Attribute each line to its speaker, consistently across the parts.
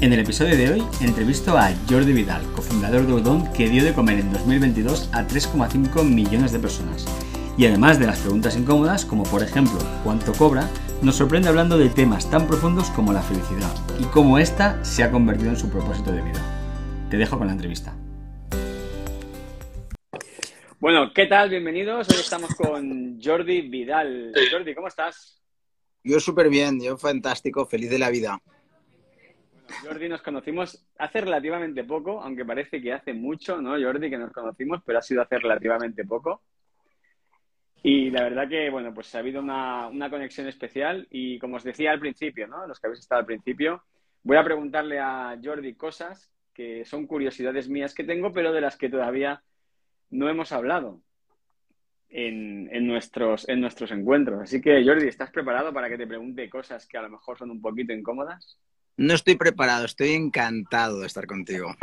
Speaker 1: En el episodio de hoy entrevisto a Jordi Vidal, cofundador de Udon, que dio de comer en 2022 a 3,5 millones de personas. Y además de las preguntas incómodas, como por ejemplo cuánto cobra, nos sorprende hablando de temas tan profundos como la felicidad y cómo ésta se ha convertido en su propósito de vida. Te dejo con la entrevista. Bueno, ¿qué tal? Bienvenidos. Hoy estamos con Jordi Vidal. Jordi, ¿cómo estás?
Speaker 2: Yo súper bien, yo fantástico, feliz de la vida.
Speaker 1: Jordi, nos conocimos hace relativamente poco, aunque parece que hace mucho, ¿no, Jordi, que nos conocimos, pero ha sido hace relativamente poco. Y la verdad que, bueno, pues ha habido una, conexión especial y como os decía al principio, ¿no? Los que habéis estado al principio, voy a preguntarle a Jordi cosas que son curiosidades mías que tengo, pero de las que todavía no hemos hablado en, en, nuestros, en nuestros encuentros. Así que, Jordi, ¿estás preparado para que te pregunte cosas que a lo mejor son un poquito incómodas?
Speaker 2: No estoy preparado, estoy encantado de estar contigo.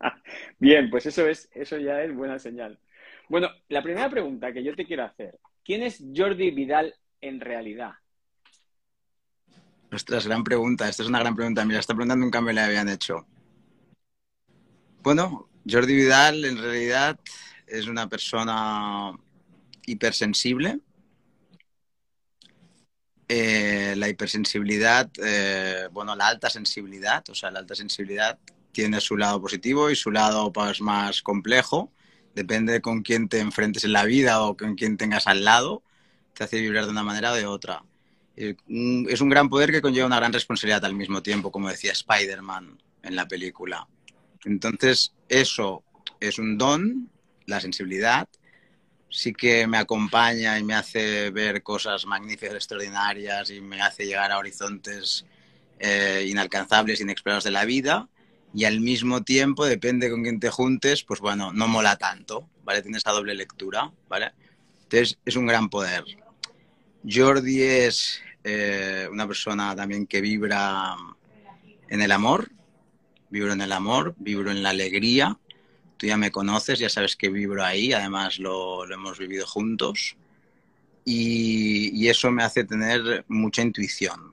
Speaker 1: Bien, pues eso es, eso ya es buena señal. Bueno, la primera pregunta que yo te quiero hacer, ¿quién es Jordi Vidal en realidad?
Speaker 2: Ostras, gran pregunta. Esta es una gran pregunta. Mira, esta pregunta nunca me la habían hecho. Bueno, Jordi Vidal en realidad es una persona hipersensible eh, la hipersensibilidad, eh, bueno, la alta sensibilidad, o sea, la alta sensibilidad tiene su lado positivo y su lado pues, más complejo. Depende de con quién te enfrentes en la vida o con quién tengas al lado, te hace vibrar de una manera o de otra. Eh, es un gran poder que conlleva una gran responsabilidad al mismo tiempo, como decía Spider-Man en la película. Entonces, eso es un don, la sensibilidad, sí que me acompaña y me hace ver cosas magníficas, extraordinarias y me hace llegar a horizontes eh, inalcanzables, inexplorados de la vida. Y al mismo tiempo, depende con quién te juntes, pues bueno, no mola tanto, ¿vale? Tienes esa doble lectura, ¿vale? Entonces, es un gran poder. Jordi es eh, una persona también que vibra en el amor, vibro en el amor, vibro en la alegría, tú ya me conoces, ya sabes que vibro ahí, además lo, hemos vivido juntos y, eso me hace tener mucha intuición.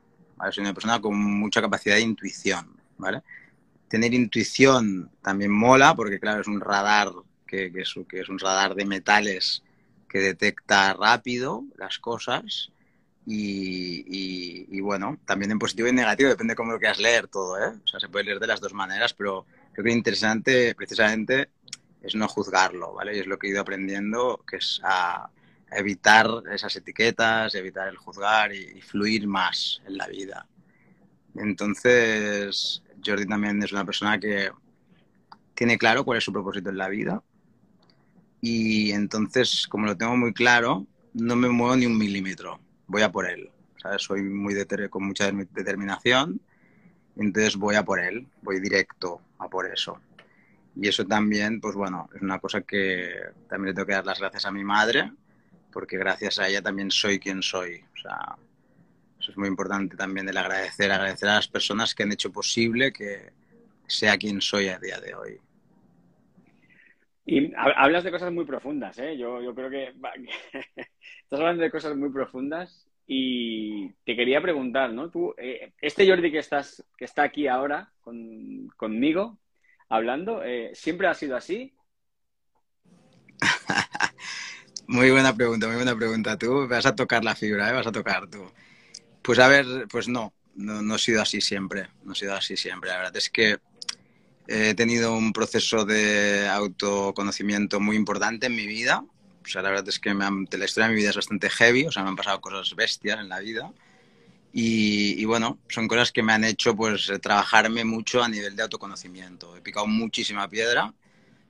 Speaker 2: Soy una persona con mucha capacidad de intuición. ¿vale? Tener intuición también mola porque, claro, es un radar que, que, es, que es un radar de metales que detecta rápido las cosas. Y, y, bueno, también en positivo y en negativo, depende de cómo lo quieras leer todo, ¿eh? O sea, se puede leer de las dos maneras, pero creo que lo interesante precisamente es no juzgarlo, ¿vale? Y es lo que he ido aprendiendo, que es a evitar esas etiquetas, evitar el juzgar y, fluir más en la vida. Entonces, Jordi también es una persona que tiene claro cuál es su propósito en la vida. Y entonces, como lo tengo muy claro, no me muevo ni un milímetro, voy a por él. ¿sabes? Soy muy con mucha determinación, entonces voy a por él, voy directo a por eso. Y eso también, pues bueno, es una cosa que también le tengo que dar las gracias a mi madre, porque gracias a ella también soy quien soy. O sea, eso es muy importante también el agradecer, agradecer a las personas que han hecho posible que sea quien soy a día de hoy.
Speaker 1: Y hablas de cosas muy profundas, ¿eh? Yo, yo creo que estás hablando de cosas muy profundas y te quería preguntar, ¿no? Tú, eh, este Jordi que estás, que está aquí ahora con, conmigo, hablando, eh, ¿siempre ha sido así?
Speaker 2: muy buena pregunta, muy buena pregunta. Tú vas a tocar la fibra, ¿eh? vas a tocar tú. Pues a ver, pues no, no, no he sido así siempre, no he sido así siempre. La verdad es que he tenido un proceso de autoconocimiento muy importante en mi vida. O sea, la verdad es que me la historia de mi vida es bastante heavy, o sea, me han pasado cosas bestias en la vida. Y, bueno, son cosas que me han hecho pues trabajarme mucho a nivel de autoconocimiento. He picado muchísima piedra,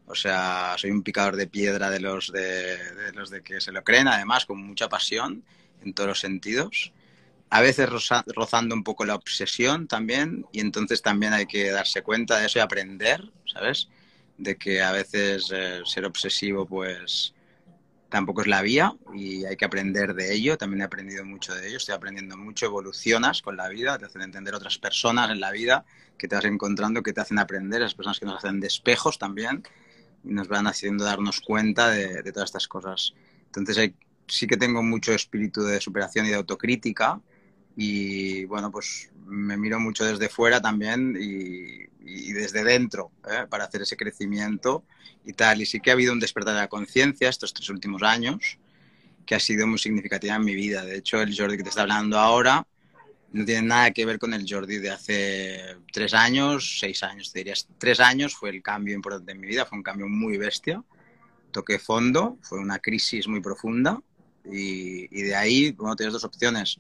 Speaker 2: o sea, soy un picador de piedra de los de, los de que se lo creen, además, con mucha pasión en todos los sentidos. A veces rozando un poco la obsesión también, y entonces también hay que darse cuenta de eso y aprender, ¿sabes? de que a veces eh, ser obsesivo pues tampoco es la vía y hay que aprender de ello. También he aprendido mucho de ello, estoy aprendiendo mucho, evolucionas con la vida, te hacen entender otras personas en la vida que te vas encontrando, que te hacen aprender, las personas que nos hacen de espejos también y nos van haciendo darnos cuenta de, todas estas cosas. Entonces sí que tengo mucho espíritu de superación y de autocrítica y bueno, pues me miro mucho desde fuera también y, y desde dentro ¿eh? para hacer ese crecimiento y tal. Y sí que ha habido un despertar de la conciencia estos tres últimos años que ha sido muy significativa en mi vida. De hecho, el Jordi que te está hablando ahora no tiene nada que ver con el Jordi de hace tres años, seis años, te dirías. Tres años fue el cambio importante en mi vida, fue un cambio muy bestia. Toqué fondo, fue una crisis muy profunda y, y de ahí, bueno, tienes dos opciones,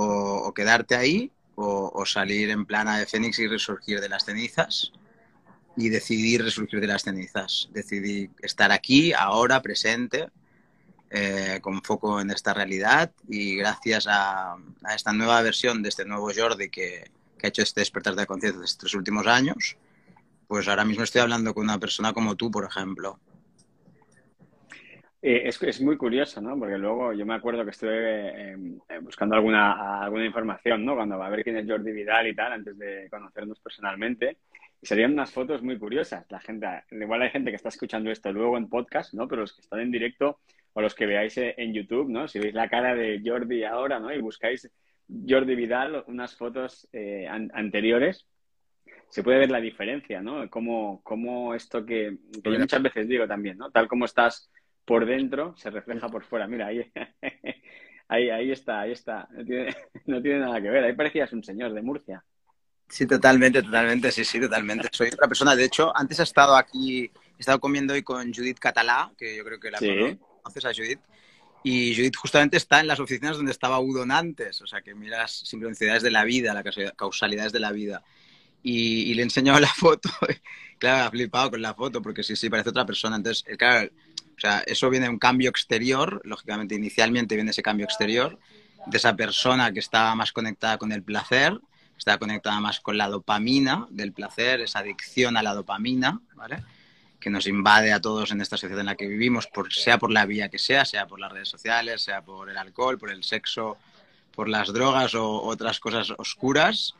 Speaker 2: o, o quedarte ahí o, o, salir en plana de Fénix y resurgir de las cenizas. Y decidir resurgir de las cenizas, decidir estar aquí, ahora, presente, eh, con foco en esta realidad. Y gracias a, a, esta nueva versión de este nuevo Jordi que, que ha hecho este despertar de conciencia estos últimos años, pues ahora mismo estoy hablando con una persona como tú, por ejemplo,
Speaker 1: eh, es, es, muy curioso, ¿no? Porque luego yo me acuerdo que estuve eh, buscando alguna, alguna información, ¿no? Cuando va a ver quién es Jordi Vidal y tal, antes de conocernos personalmente. Y salían unas fotos muy curiosas. La gente, igual hay gente que está escuchando esto luego en podcast, ¿no? Pero los que están en directo o los que veáis en YouTube, ¿no? Si veis la cara de Jordi ahora, ¿no? Y buscáis Jordi Vidal, unas fotos eh, an anteriores, se puede ver la diferencia, ¿no? Cómo, cómo esto que, que yo muchas veces digo también, ¿no? Tal como estás por dentro se refleja por fuera. Mira, ahí, ahí, ahí está, ahí está. No tiene, no tiene, nada que ver. Ahí parecías un señor de Murcia.
Speaker 2: Sí, totalmente, totalmente, sí, sí, totalmente. Soy otra persona. De hecho, antes he estado aquí, he estado comiendo hoy con Judith Catalá, que yo creo que la sí. conoces a Judith. Y Judith justamente está en las oficinas donde estaba Udon antes, o sea que miras sincronicidades de la vida, las causalidades de la vida. Y, y le he enseñado la foto, claro, ha flipado con la foto, porque sí, sí, parece otra persona. Entonces, claro, o sea, eso viene de un cambio exterior, lógicamente inicialmente viene ese cambio exterior, de esa persona que estaba más conectada con el placer, estaba conectada más con la dopamina del placer, esa adicción a la dopamina, ¿vale? que nos invade a todos en esta sociedad en la que vivimos, por, sea por la vía que sea, sea por las redes sociales, sea por el alcohol, por el sexo, por las drogas o otras cosas oscuras,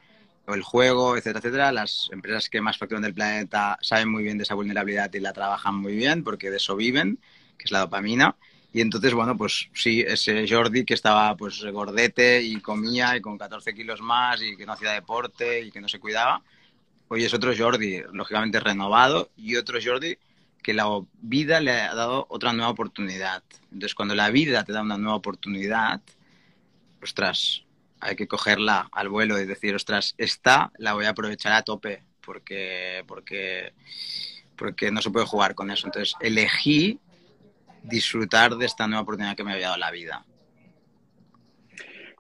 Speaker 2: o el juego, etcétera, etcétera. Las empresas que más facturan del planeta saben muy bien de esa vulnerabilidad y la trabajan muy bien porque de eso viven, que es la dopamina. Y entonces, bueno, pues sí, ese Jordi que estaba pues gordete y comía y con 14 kilos más y que no hacía deporte y que no se cuidaba, hoy es otro Jordi, lógicamente renovado, y otro Jordi que la vida le ha dado otra nueva oportunidad. Entonces, cuando la vida te da una nueva oportunidad, ostras, hay que cogerla al vuelo y decir, ostras, esta la voy a aprovechar a tope porque, porque, porque no se puede jugar con eso. Entonces, elegí disfrutar de esta nueva oportunidad que me había dado la vida.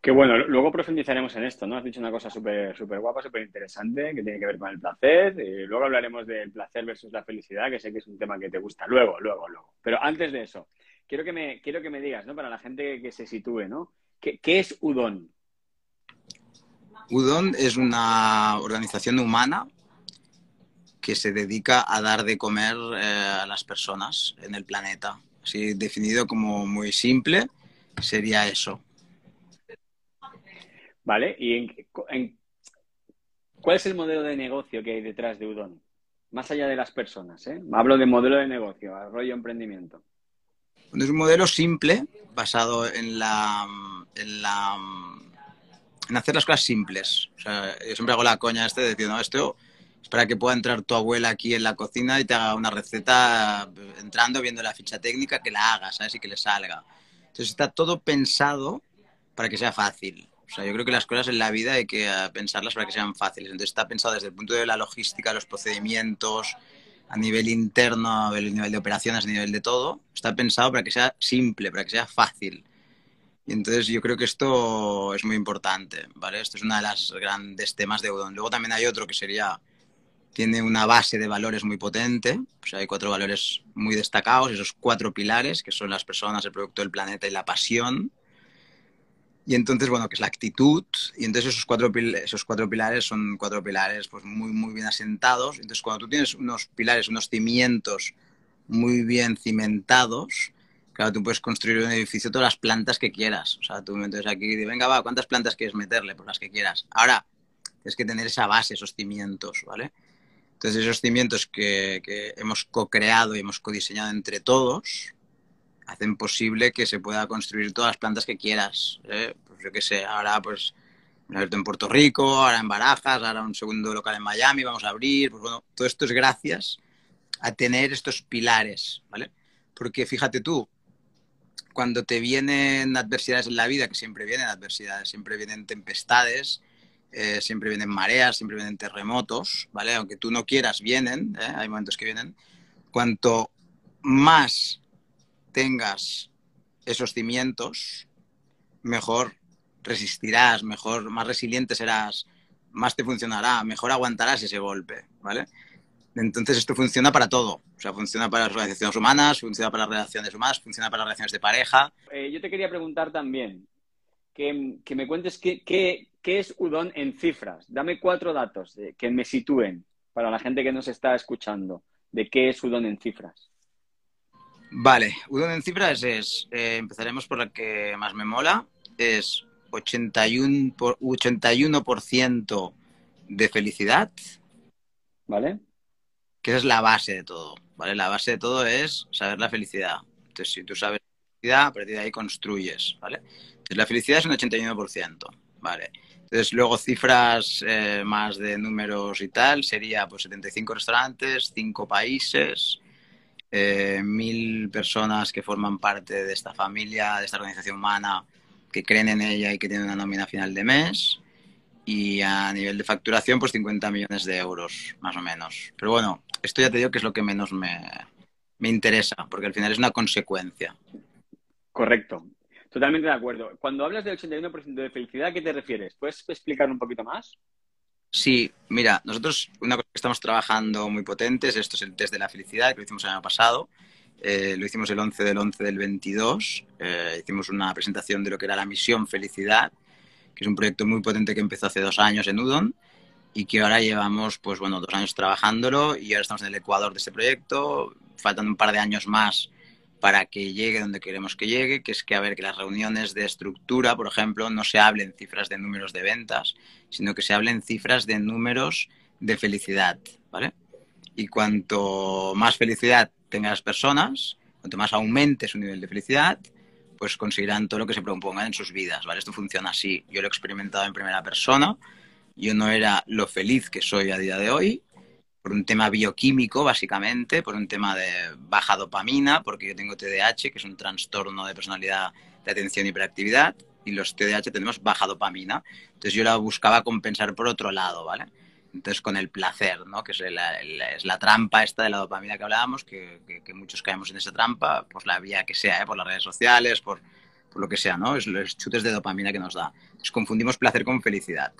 Speaker 1: Qué bueno, luego profundizaremos en esto, ¿no? Has dicho una cosa súper super guapa, súper interesante, que tiene que ver con el placer. Y luego hablaremos del placer versus la felicidad, que sé que es un tema que te gusta. Luego, luego, luego. Pero antes de eso, quiero que me, quiero que me digas, ¿no? Para la gente que se sitúe, ¿no? ¿Qué, qué es Udon?
Speaker 2: Udon es una organización humana que se dedica a dar de comer eh, a las personas en el planeta. Así definido como muy simple, sería eso.
Speaker 1: Vale, ¿y en, en, cuál es el modelo de negocio que hay detrás de Udon? Más allá de las personas, ¿eh? Hablo de modelo de negocio, rollo emprendimiento.
Speaker 2: Es un modelo simple, basado en la, en la en hacer las cosas simples. O sea, yo siempre hago la coña este de decir, no, esto es para que pueda entrar tu abuela aquí en la cocina y te haga una receta entrando, viendo la ficha técnica, que la haga, ¿sabes? Y que le salga. Entonces está todo pensado para que sea fácil. O sea, yo creo que las cosas en la vida hay que pensarlas para que sean fáciles. Entonces está pensado desde el punto de la logística, los procedimientos, a nivel interno, a nivel de operaciones, a nivel de todo. Está pensado para que sea simple, para que sea fácil. Y entonces yo creo que esto es muy importante, ¿vale? Esto es uno de los grandes temas de Udon. Luego también hay otro que sería, tiene una base de valores muy potente, o sea, hay cuatro valores muy destacados, esos cuatro pilares, que son las personas, el producto, el planeta y la pasión. Y entonces, bueno, que es la actitud. Y entonces esos cuatro, esos cuatro pilares son cuatro pilares pues muy, muy bien asentados. Entonces, cuando tú tienes unos pilares, unos cimientos muy bien cimentados, claro, tú puedes construir un edificio todas las plantas que quieras. O sea, tú me metes aquí y venga, va, ¿cuántas plantas quieres meterle? Pues las que quieras. Ahora, tienes que tener esa base, esos cimientos, ¿vale? Entonces, esos cimientos que, que hemos co-creado y hemos codiseñado entre todos, hacen posible que se pueda construir todas las plantas que quieras. ¿eh? Pues yo qué sé, ahora pues en Puerto Rico, ahora en Barajas, ahora un segundo local en Miami, vamos a abrir. Pues bueno, todo esto es gracias a tener estos pilares, ¿vale? Porque fíjate tú, cuando te vienen adversidades en la vida, que siempre vienen adversidades, siempre vienen tempestades, eh, siempre vienen mareas, siempre vienen terremotos, ¿vale? Aunque tú no quieras, vienen, ¿eh? hay momentos que vienen. Cuanto más tengas esos cimientos, mejor resistirás, mejor, más resiliente serás, más te funcionará, mejor aguantarás ese golpe, ¿vale? Entonces esto funciona para todo, o sea, funciona para las organizaciones humanas, funciona para las relaciones humanas, funciona para las relaciones de pareja.
Speaker 1: Eh, yo te quería preguntar también que, que me cuentes qué, qué, qué, es Udon en cifras. Dame cuatro datos que me sitúen para la gente que nos está escuchando de qué es Udon en cifras.
Speaker 2: Vale, Udon en cifras es, eh, empezaremos por la que más me mola, es 81%, por, 81 de felicidad.
Speaker 1: ¿Vale?
Speaker 2: Que es la base de todo, ¿vale? La base de todo es saber la felicidad. Entonces, si tú sabes la felicidad, a partir de ahí construyes, ¿vale? Entonces, la felicidad es un 81%, ¿vale? Entonces, luego cifras eh, más de números y tal, sería pues 75 restaurantes, 5 países, eh, mil personas que forman parte de esta familia, de esta organización humana, que creen en ella y que tienen una nómina final de mes. Y a nivel de facturación, pues 50 millones de euros, más o menos. Pero bueno, esto ya te digo que es lo que menos me, me interesa, porque al final es una consecuencia.
Speaker 1: Correcto. Totalmente de acuerdo. Cuando hablas del 81% de felicidad, ¿a qué te refieres? ¿Puedes explicar un poquito más?
Speaker 2: Sí, mira, nosotros una cosa que estamos trabajando muy potente es esto, es el test de la felicidad, que lo hicimos el año pasado. Eh, lo hicimos el 11 del 11 del 22. Eh, hicimos una presentación de lo que era la misión Felicidad, que es un proyecto muy potente que empezó hace dos años en Udon y que ahora llevamos, pues bueno, dos años trabajándolo y ahora estamos en el Ecuador de este proyecto. Faltan un par de años más para que llegue donde queremos que llegue, que es que, a ver, que las reuniones de estructura, por ejemplo, no se hablen cifras de números de ventas, sino que se hablen cifras de números de felicidad, ¿vale? Y cuanto más felicidad tengan las personas, cuanto más aumente su nivel de felicidad, pues conseguirán todo lo que se propongan en sus vidas, ¿vale? Esto funciona así. Yo lo he experimentado en primera persona. Yo no era lo feliz que soy a día de hoy, por un tema bioquímico, básicamente, por un tema de baja dopamina, porque yo tengo TDAH, que es un trastorno de personalidad de atención y hiperactividad, y los TDAH tenemos baja dopamina. Entonces yo la buscaba compensar por otro lado, ¿vale? Entonces con el placer, ¿no? Que es la, es la trampa esta de la dopamina que hablábamos, que, que, muchos caemos en esa trampa, por la vía que sea, ¿eh? por las redes sociales, por, por lo que sea, ¿no? Es los chutes de dopamina que nos da. Entonces confundimos placer con felicidad.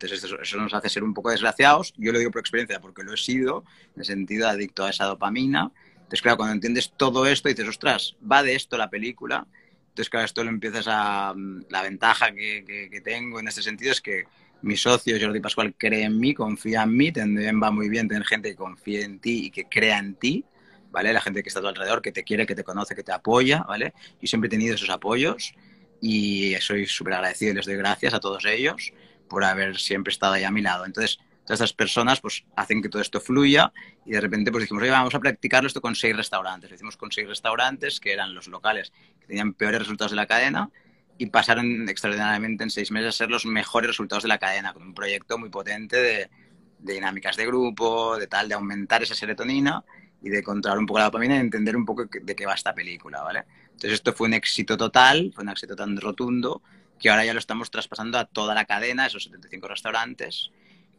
Speaker 2: Entonces eso, nos hace ser un poco desgraciados. Yo lo digo por experiencia porque lo he sido, en el sentido adicto a esa dopamina. Entonces, claro, cuando entiendes todo esto, dices, ostras, va de esto la película. Entonces, claro, esto lo empiezas a... Mm, la ventaja que, que, tengo en este sentido es que mi socio Jordi Pascual cree en mí, confía en mí, también va muy bien tener gente que confíe en ti y que crea en ti, ¿vale? La gente que está a tu alrededor, que te quiere, que te conoce, que te apoya, ¿vale? Yo siempre he tenido esos apoyos y soy súper agradecido y les doy gracias a todos ellos por haber siempre estado ahí a mi lado. Entonces, todas estas personas pues hacen que todo esto fluya y de repente pues dijimos, oye, vamos a practicarlo esto con seis restaurantes. Lo hicimos con seis restaurantes que eran los locales que tenían peores resultados de la cadena y pasaron extraordinariamente en seis meses a ser los mejores resultados de la cadena, con un proyecto muy potente de, dinámicas de grupo, de tal, de aumentar esa serotonina y de controlar un poco la dopamina y entender un poco de qué va esta película, ¿vale? Entonces esto fue un éxito total, fue un éxito tan rotundo que ahora ya lo estamos traspasando a toda la cadena, esos 75 restaurantes.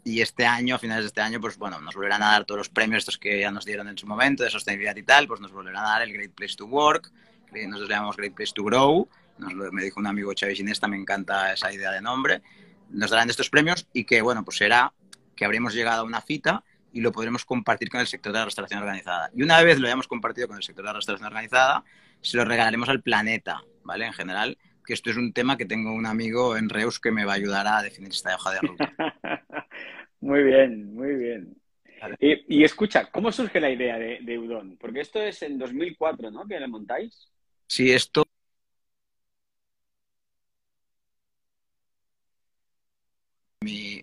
Speaker 2: Y este año, a finales de este año, pues bueno, nos volverán a dar todos los premios estos que ya nos dieron en su momento de sostenibilidad y tal, pues nos volverán a dar el Great Place to Work, que nosotros llamamos Great Place to Grow, nos lo, me dijo un amigo Xavi Ginesta, me encanta esa idea de nombre, nos darán estos premios y que, bueno, pues será que habremos llegado a una cita y lo podremos compartir con el sector de la restauración organizada. Y una vez lo hayamos compartido con el sector de la restauración organizada, se lo regalaremos al planeta, ¿vale? En general, que esto es un tema que tengo un amigo en Reus que me va a ayudar a definir esta hoja de ruta.
Speaker 1: muy bien, muy bien. Y, escucha, ¿cómo surge la idea de, Udon? Porque esto es en 2004, ¿no? Que la montáis.
Speaker 2: Sí, esto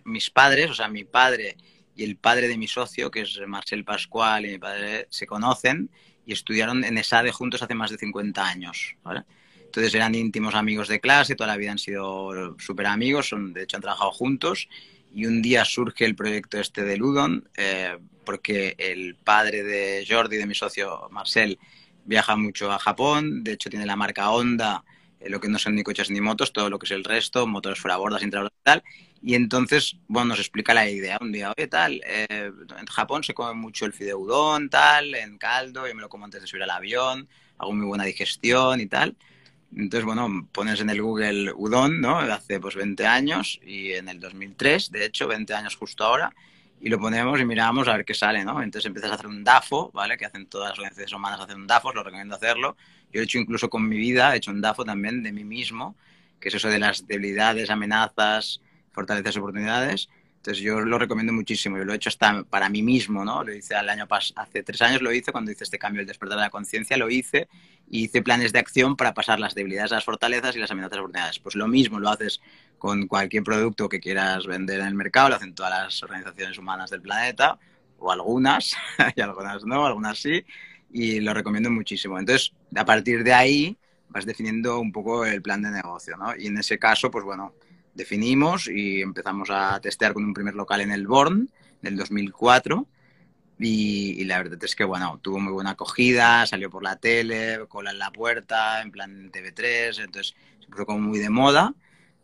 Speaker 2: mis padres, o sea, mi padre y el padre de mi socio, que es Marcel Pascual, y mi padre se conocen y estudiaron en ESADE juntos hace más de 50 años. ¿vale? Entonces eran íntimos amigos de clase, toda la vida han sido súper amigos, son, de hecho han trabajado juntos y un día surge el proyecto este de Ludon eh, porque el padre de Jordi, de mi socio Marcel, viaja mucho a Japón, de hecho tiene la marca Honda, eh, lo que no son ni coches ni motos, todo lo que es el resto, motores fuera bordas, intrabordas y tal. Y entonces, bueno, nos explica la idea un día, oye, tal, eh, en Japón se come mucho el fideudón, tal, en caldo, yo me lo como antes de subir al avión, hago muy buena digestión y tal. Entonces, bueno, pones en el Google udon, ¿no? Hace pues 20 años y en el 2003, de hecho, 20 años justo ahora, y lo ponemos y miramos a ver qué sale, ¿no? Entonces empiezas a hacer un DAFO, ¿vale? Que hacen todas las organizaciones humanas, hacen un DAFO, lo recomiendo hacerlo. Yo he hecho incluso con mi vida, he hecho un DAFO también de mí mismo, que es eso de las debilidades, amenazas, fortalezas, oportunidades. Entonces yo lo recomiendo muchísimo. Yo lo he hecho hasta para mí mismo, ¿no? Lo hice al año pas hace tres años lo hice cuando hice este cambio del despertar de la conciencia, lo hice y hice planes de acción para pasar las debilidades a las fortalezas y las amenazas a las oportunidades. Pues lo mismo lo haces con cualquier producto que quieras vender en el mercado, lo hacen todas las organizaciones humanas del planeta, o algunas, y algunas no, algunas sí, y lo recomiendo muchísimo. Entonces, a partir de ahí vas definiendo un poco el plan de negocio, ¿no? Y en ese caso, pues bueno, definimos y empezamos a testear con un primer local en el Born, del 2004, y, la verdad es que, bueno, tuvo muy buena acogida, salió por la tele, cola en la puerta, en plan TV3, entonces se puso como muy de moda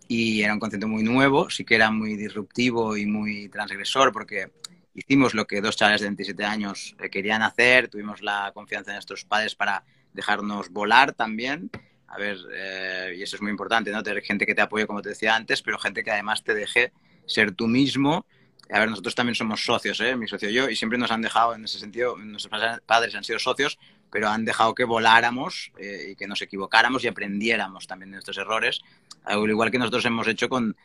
Speaker 2: y era un concepto muy nuevo, sí que era muy disruptivo y muy transgresor porque hicimos lo que dos chavales de 27 años eh, querían hacer, tuvimos la confianza de nuestros padres para dejarnos volar también. A ver, eh, y eso es muy importante, ¿no? Tener gente que te apoye, como te decía antes, pero gente que además te deje ser tú mismo. A ver, nosotros también somos socios, ¿eh? Mi socio y yo, y siempre nos han dejado, en ese sentido, nuestros padres han sido socios, pero han dejado que voláramos eh, y que nos equivocáramos y aprendiéramos también de nuestros errores, al igual que nosotros hemos hecho con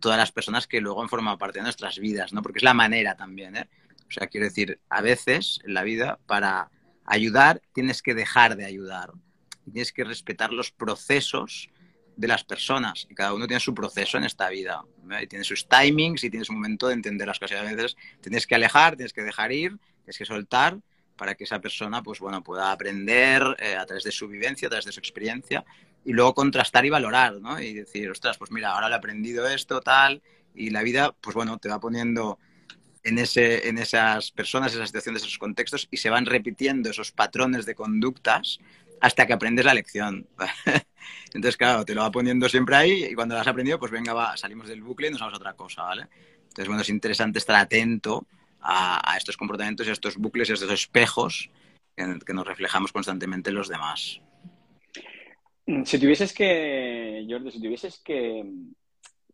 Speaker 2: todas las personas que luego han formado parte de nuestras vidas, ¿no? Porque es la manera también, ¿eh? O sea, quiero decir, a veces en la vida para ayudar tienes que dejar de ayudar, tienes que respetar los procesos de las personas y cada uno tiene su proceso en esta vida y tiene sus timings y tiene su momento de entender las cosas. a veces tienes que alejar, tienes que dejar ir, tienes que soltar para que esa persona pues bueno pueda aprender eh, a través de su vivencia, a través de su experiencia y luego contrastar y valorar, ¿no? Y decir, ostras, pues mira, ahora le he aprendido esto, tal, y la vida, pues bueno, te va poniendo en, ese, en esas personas, esas situaciones, esos contextos y se van repitiendo esos patrones de conductas hasta que aprendes la lección. Entonces, claro, te lo va poniendo siempre ahí y cuando lo has aprendido, pues venga, va, salimos del bucle y nos vamos a otra cosa, ¿vale? Entonces, bueno, es interesante estar atento a, estos comportamientos y a estos bucles y a estos espejos que, nos reflejamos constantemente en los demás.
Speaker 1: Si tuvieses que, Jordi, si tuvieses que,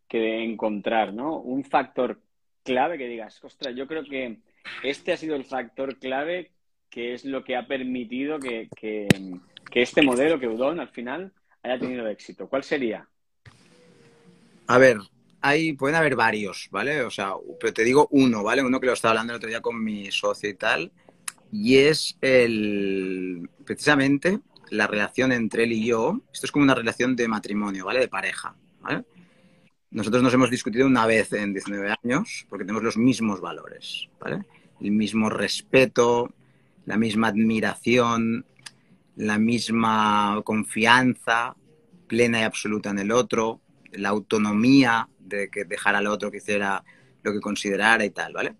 Speaker 1: encontrar ¿no? un factor clave que digas, ostras, yo creo que este ha sido el factor clave que es lo que ha permitido que, que, que este modelo, que Udon, al final haya tenido éxito. ¿Cuál sería?
Speaker 2: A ver, hay, pueden haber varios, ¿vale? O sea, pero te digo uno, ¿vale? Uno que lo estaba hablando el otro día con mi socio y tal, y es el, precisamente la relación entre él y yo. Esto es como una relación de matrimonio, ¿vale? De pareja, ¿vale? Nosotros nos hemos discutido una vez en 19 años porque tenemos los mismos valores, ¿vale? El mismo respeto, la misma admiración, la misma confianza plena y absoluta en el otro, la autonomía de que dejar al otro que hiciera lo que considerara y tal, ¿vale?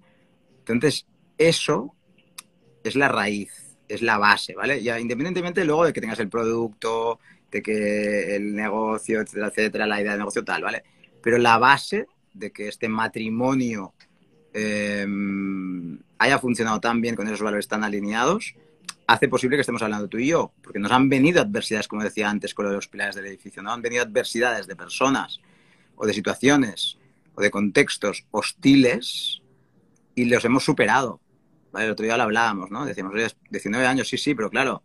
Speaker 2: Entonces, eso es la raíz, es la base, ¿vale? Ya independientemente luego de que tengas el producto, de que el negocio, etcétera, etcétera, la idea de negocio tal, ¿vale? Pero la base de que este matrimonio em, haya funcionado tan bien con esos valores tan alineados, hace posible que estemos hablando tú y yo, porque nos han venido adversidades, como decía antes, con los pilares del edificio, ¿no? Han venido adversidades de personas o de situaciones o de contextos hostiles y los hemos superado. El otro día lo hablábamos, ¿no? Decíamos, oye, 19 años, sí, sí, pero claro,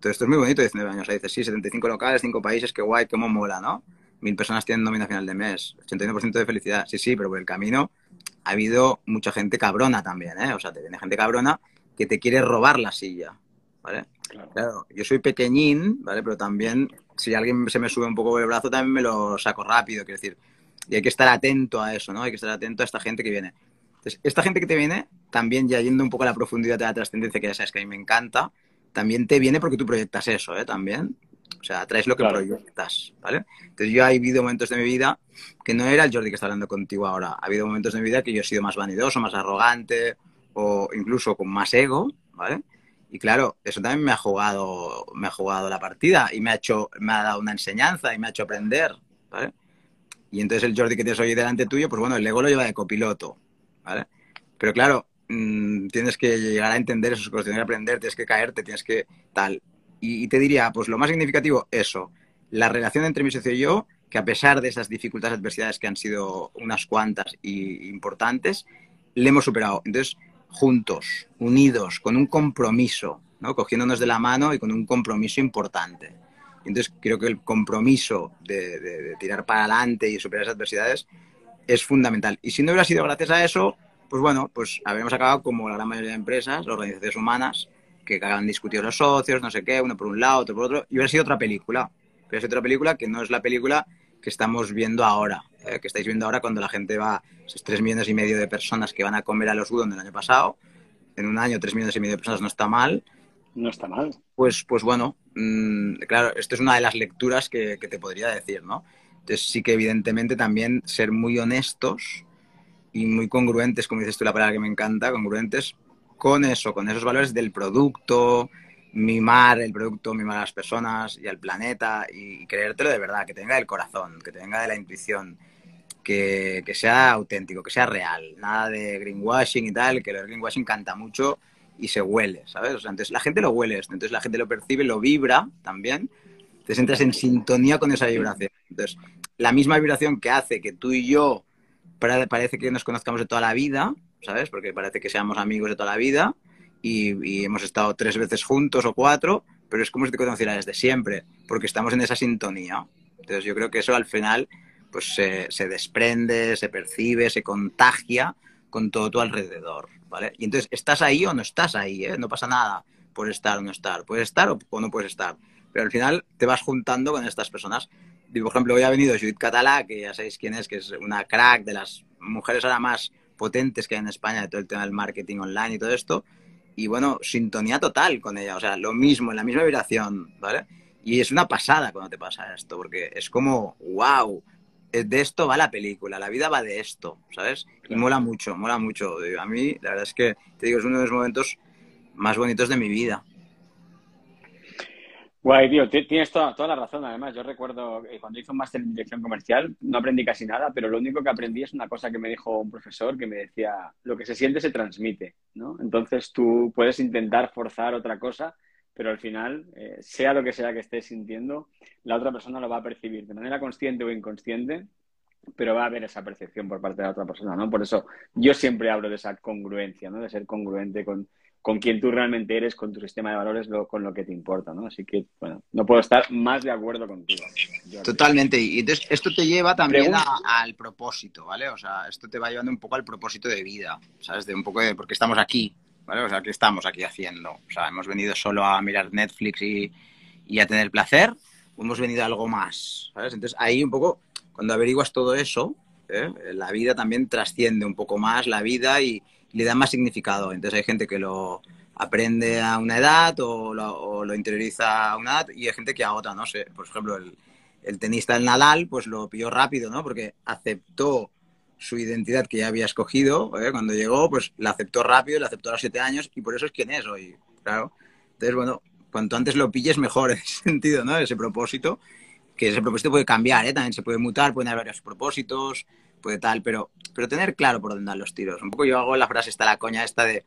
Speaker 2: todo esto es muy bonito, 19 años. Ahí dices, sí, 75 locales, 5 países, qué guay, cómo mola, ¿no? mil personas tienen nómina final de mes, 81% de felicidad. Sí, sí, pero por el camino ha habido mucha gente cabrona también, ¿eh? O sea, te viene gente cabrona que te quiere robar la silla, ¿vale? Claro. yo soy pequeñín, ¿vale? Pero también, si alguien se me sube un poco el brazo, también me lo saco rápido, quiero decir. Y hay que estar atento a eso, ¿no? Hay que estar atento a esta gente que viene. Entonces, esta gente que te viene, también ya yendo un poco a la profundidad de la trascendencia, que ya sabes que a mí me encanta, también te viene porque tú proyectas eso, ¿eh? También. O sea, traes lo que proyectas, ¿vale? Entonces yo he habido momentos de mi vida que no era el Jordi que está hablando contigo ahora. Ha habido momentos de mi vida que yo he sido más vanidoso, más arrogante o incluso con más ego, ¿vale? Y claro, eso también me ha jugado, me ha jugado la partida y me ha hecho, me ha dado una enseñanza y me ha hecho aprender, ¿vale? Y entonces el Jordi que tienes hoy delante tuyo, pues bueno, el ego lo lleva de copiloto, ¿vale? Pero claro, mm, tienes que llegar a entender eso, tienes que aprender, tienes que caerte, tienes que tal. Y, te diría, pues lo más significativo, eso, la relación entre mi socio y yo, que a pesar de esas dificultades, adversidades que han sido unas cuantas y importantes, le hemos superado. Entonces, juntos, unidos, con un compromiso, ¿no? cogiéndonos de la mano y con un compromiso importante. Entonces, creo que el compromiso de, tirar para adelante y superar esas adversidades es fundamental. Y si no hubiera sido gracias a eso, pues bueno, pues habríamos acabado como la gran mayoría de empresas, organizaciones humanas, que han discutido los socios, no sé qué, uno por un lado, otro por otro, y hubiera sido otra película. Pero es otra película que no es la película que estamos viendo ahora, eh, que estáis viendo ahora cuando la gente va, esos tres millones y medio de personas que van a comer a los udon del año pasado, en un año tres millones y medio de personas no está mal.
Speaker 1: No está mal.
Speaker 2: Pues, pues bueno, mm, claro, esto es una de las lecturas que, que, te podría decir, ¿no? Entonces sí que evidentemente también ser muy honestos y muy congruentes, como dices tú la palabra que me encanta, congruentes con eso, con esos valores del producto, mimar el producto, mimar a las personas y al planeta y, creértelo de verdad, que tenga del corazón, que tenga de la intuición, que, que, sea auténtico, que sea real, nada de greenwashing y tal, que el greenwashing canta mucho y se huele, ¿sabes? O sea, entonces la gente lo huele, entonces la gente lo percibe, lo vibra también, te entras en sintonía con esa vibración. Entonces, la misma vibración que hace que tú y yo parece que nos conozcamos de toda la vida, ¿sabes? Porque parece que seamos amigos de toda la vida, y, hemos estado tres veces juntos o cuatro, pero es como si te conociera desde siempre, porque estamos en esa sintonía. Entonces yo creo que eso al final pues se, desprende, se percibe, se contagia con todo tu alrededor, ¿vale? Y entonces, ¿estás ahí o no estás ahí? ¿eh? No pasa nada por estar o no estar. Puedes estar o, no puedes estar. Pero al final te vas juntando con estas personas. Por ejemplo, hoy ha venido Judith Catalá, que ya sabéis quién es, que es una crack de las mujeres ahora más potentes que hay en España de todo el tema del marketing online y todo esto y bueno, sintonía total con ella, o sea, lo mismo, en la misma vibración, ¿vale? Y es una pasada cuando te pasa esto, porque es como, wow, de esto va la película, la vida va de esto, ¿sabes? Y mola mucho, mola mucho. A mí, la verdad es que, te digo, es uno de los momentos más bonitos de mi vida.
Speaker 1: Guay, tío, tienes toda, toda, la razón. Además, yo recuerdo que cuando hice un máster en dirección comercial, no aprendí casi nada, pero lo único que aprendí es una cosa que me dijo un profesor que me decía, lo que se siente se transmite, ¿no? Entonces tú puedes intentar forzar otra cosa, pero al final, eh, sea lo que sea que estés sintiendo, la otra persona lo va a percibir de manera consciente o inconsciente, pero va a haber esa percepción por parte de la otra persona, ¿no? Por eso yo siempre hablo de esa congruencia, ¿no? De ser congruente con, con quien tú realmente eres, con tu sistema de valores, con lo que te importa, ¿no? Así que, bueno, no puedo estar más de acuerdo contigo.
Speaker 2: Totalmente. Y entonces esto te lleva también al propósito, ¿vale? O sea, esto te va llevando un poco al propósito de vida, ¿sabes? De un poco de por qué estamos aquí, ¿vale? O sea, ¿qué estamos aquí haciendo? O sea, hemos venido solo a mirar Netflix y, y a tener placer, o hemos venido a algo más, ¿sabes? Entonces ahí un poco, cuando averiguas todo eso, ¿eh? la vida también trasciende un poco más la vida y le da más significado. Entonces hay gente que lo aprende a una edad o lo, interioriza a una edad y hay gente que a otra, no sé. Por ejemplo, el, tenista el Nadal, pues lo pilló rápido, ¿no? Porque aceptó su identidad que ya había escogido ¿eh? cuando llegó, pues la aceptó rápido, la aceptó a los siete años y por eso es quien es hoy, claro. Entonces, bueno, cuanto antes lo pilles, mejor en ese sentido, ¿no? Ese propósito, que ese propósito puede cambiar, ¿eh? También se puede mutar, pueden haber varios propósitos, puede tal, pero, pero tener claro por dónde dan los tiros. Un poco yo hago la frase, está la coña esta de,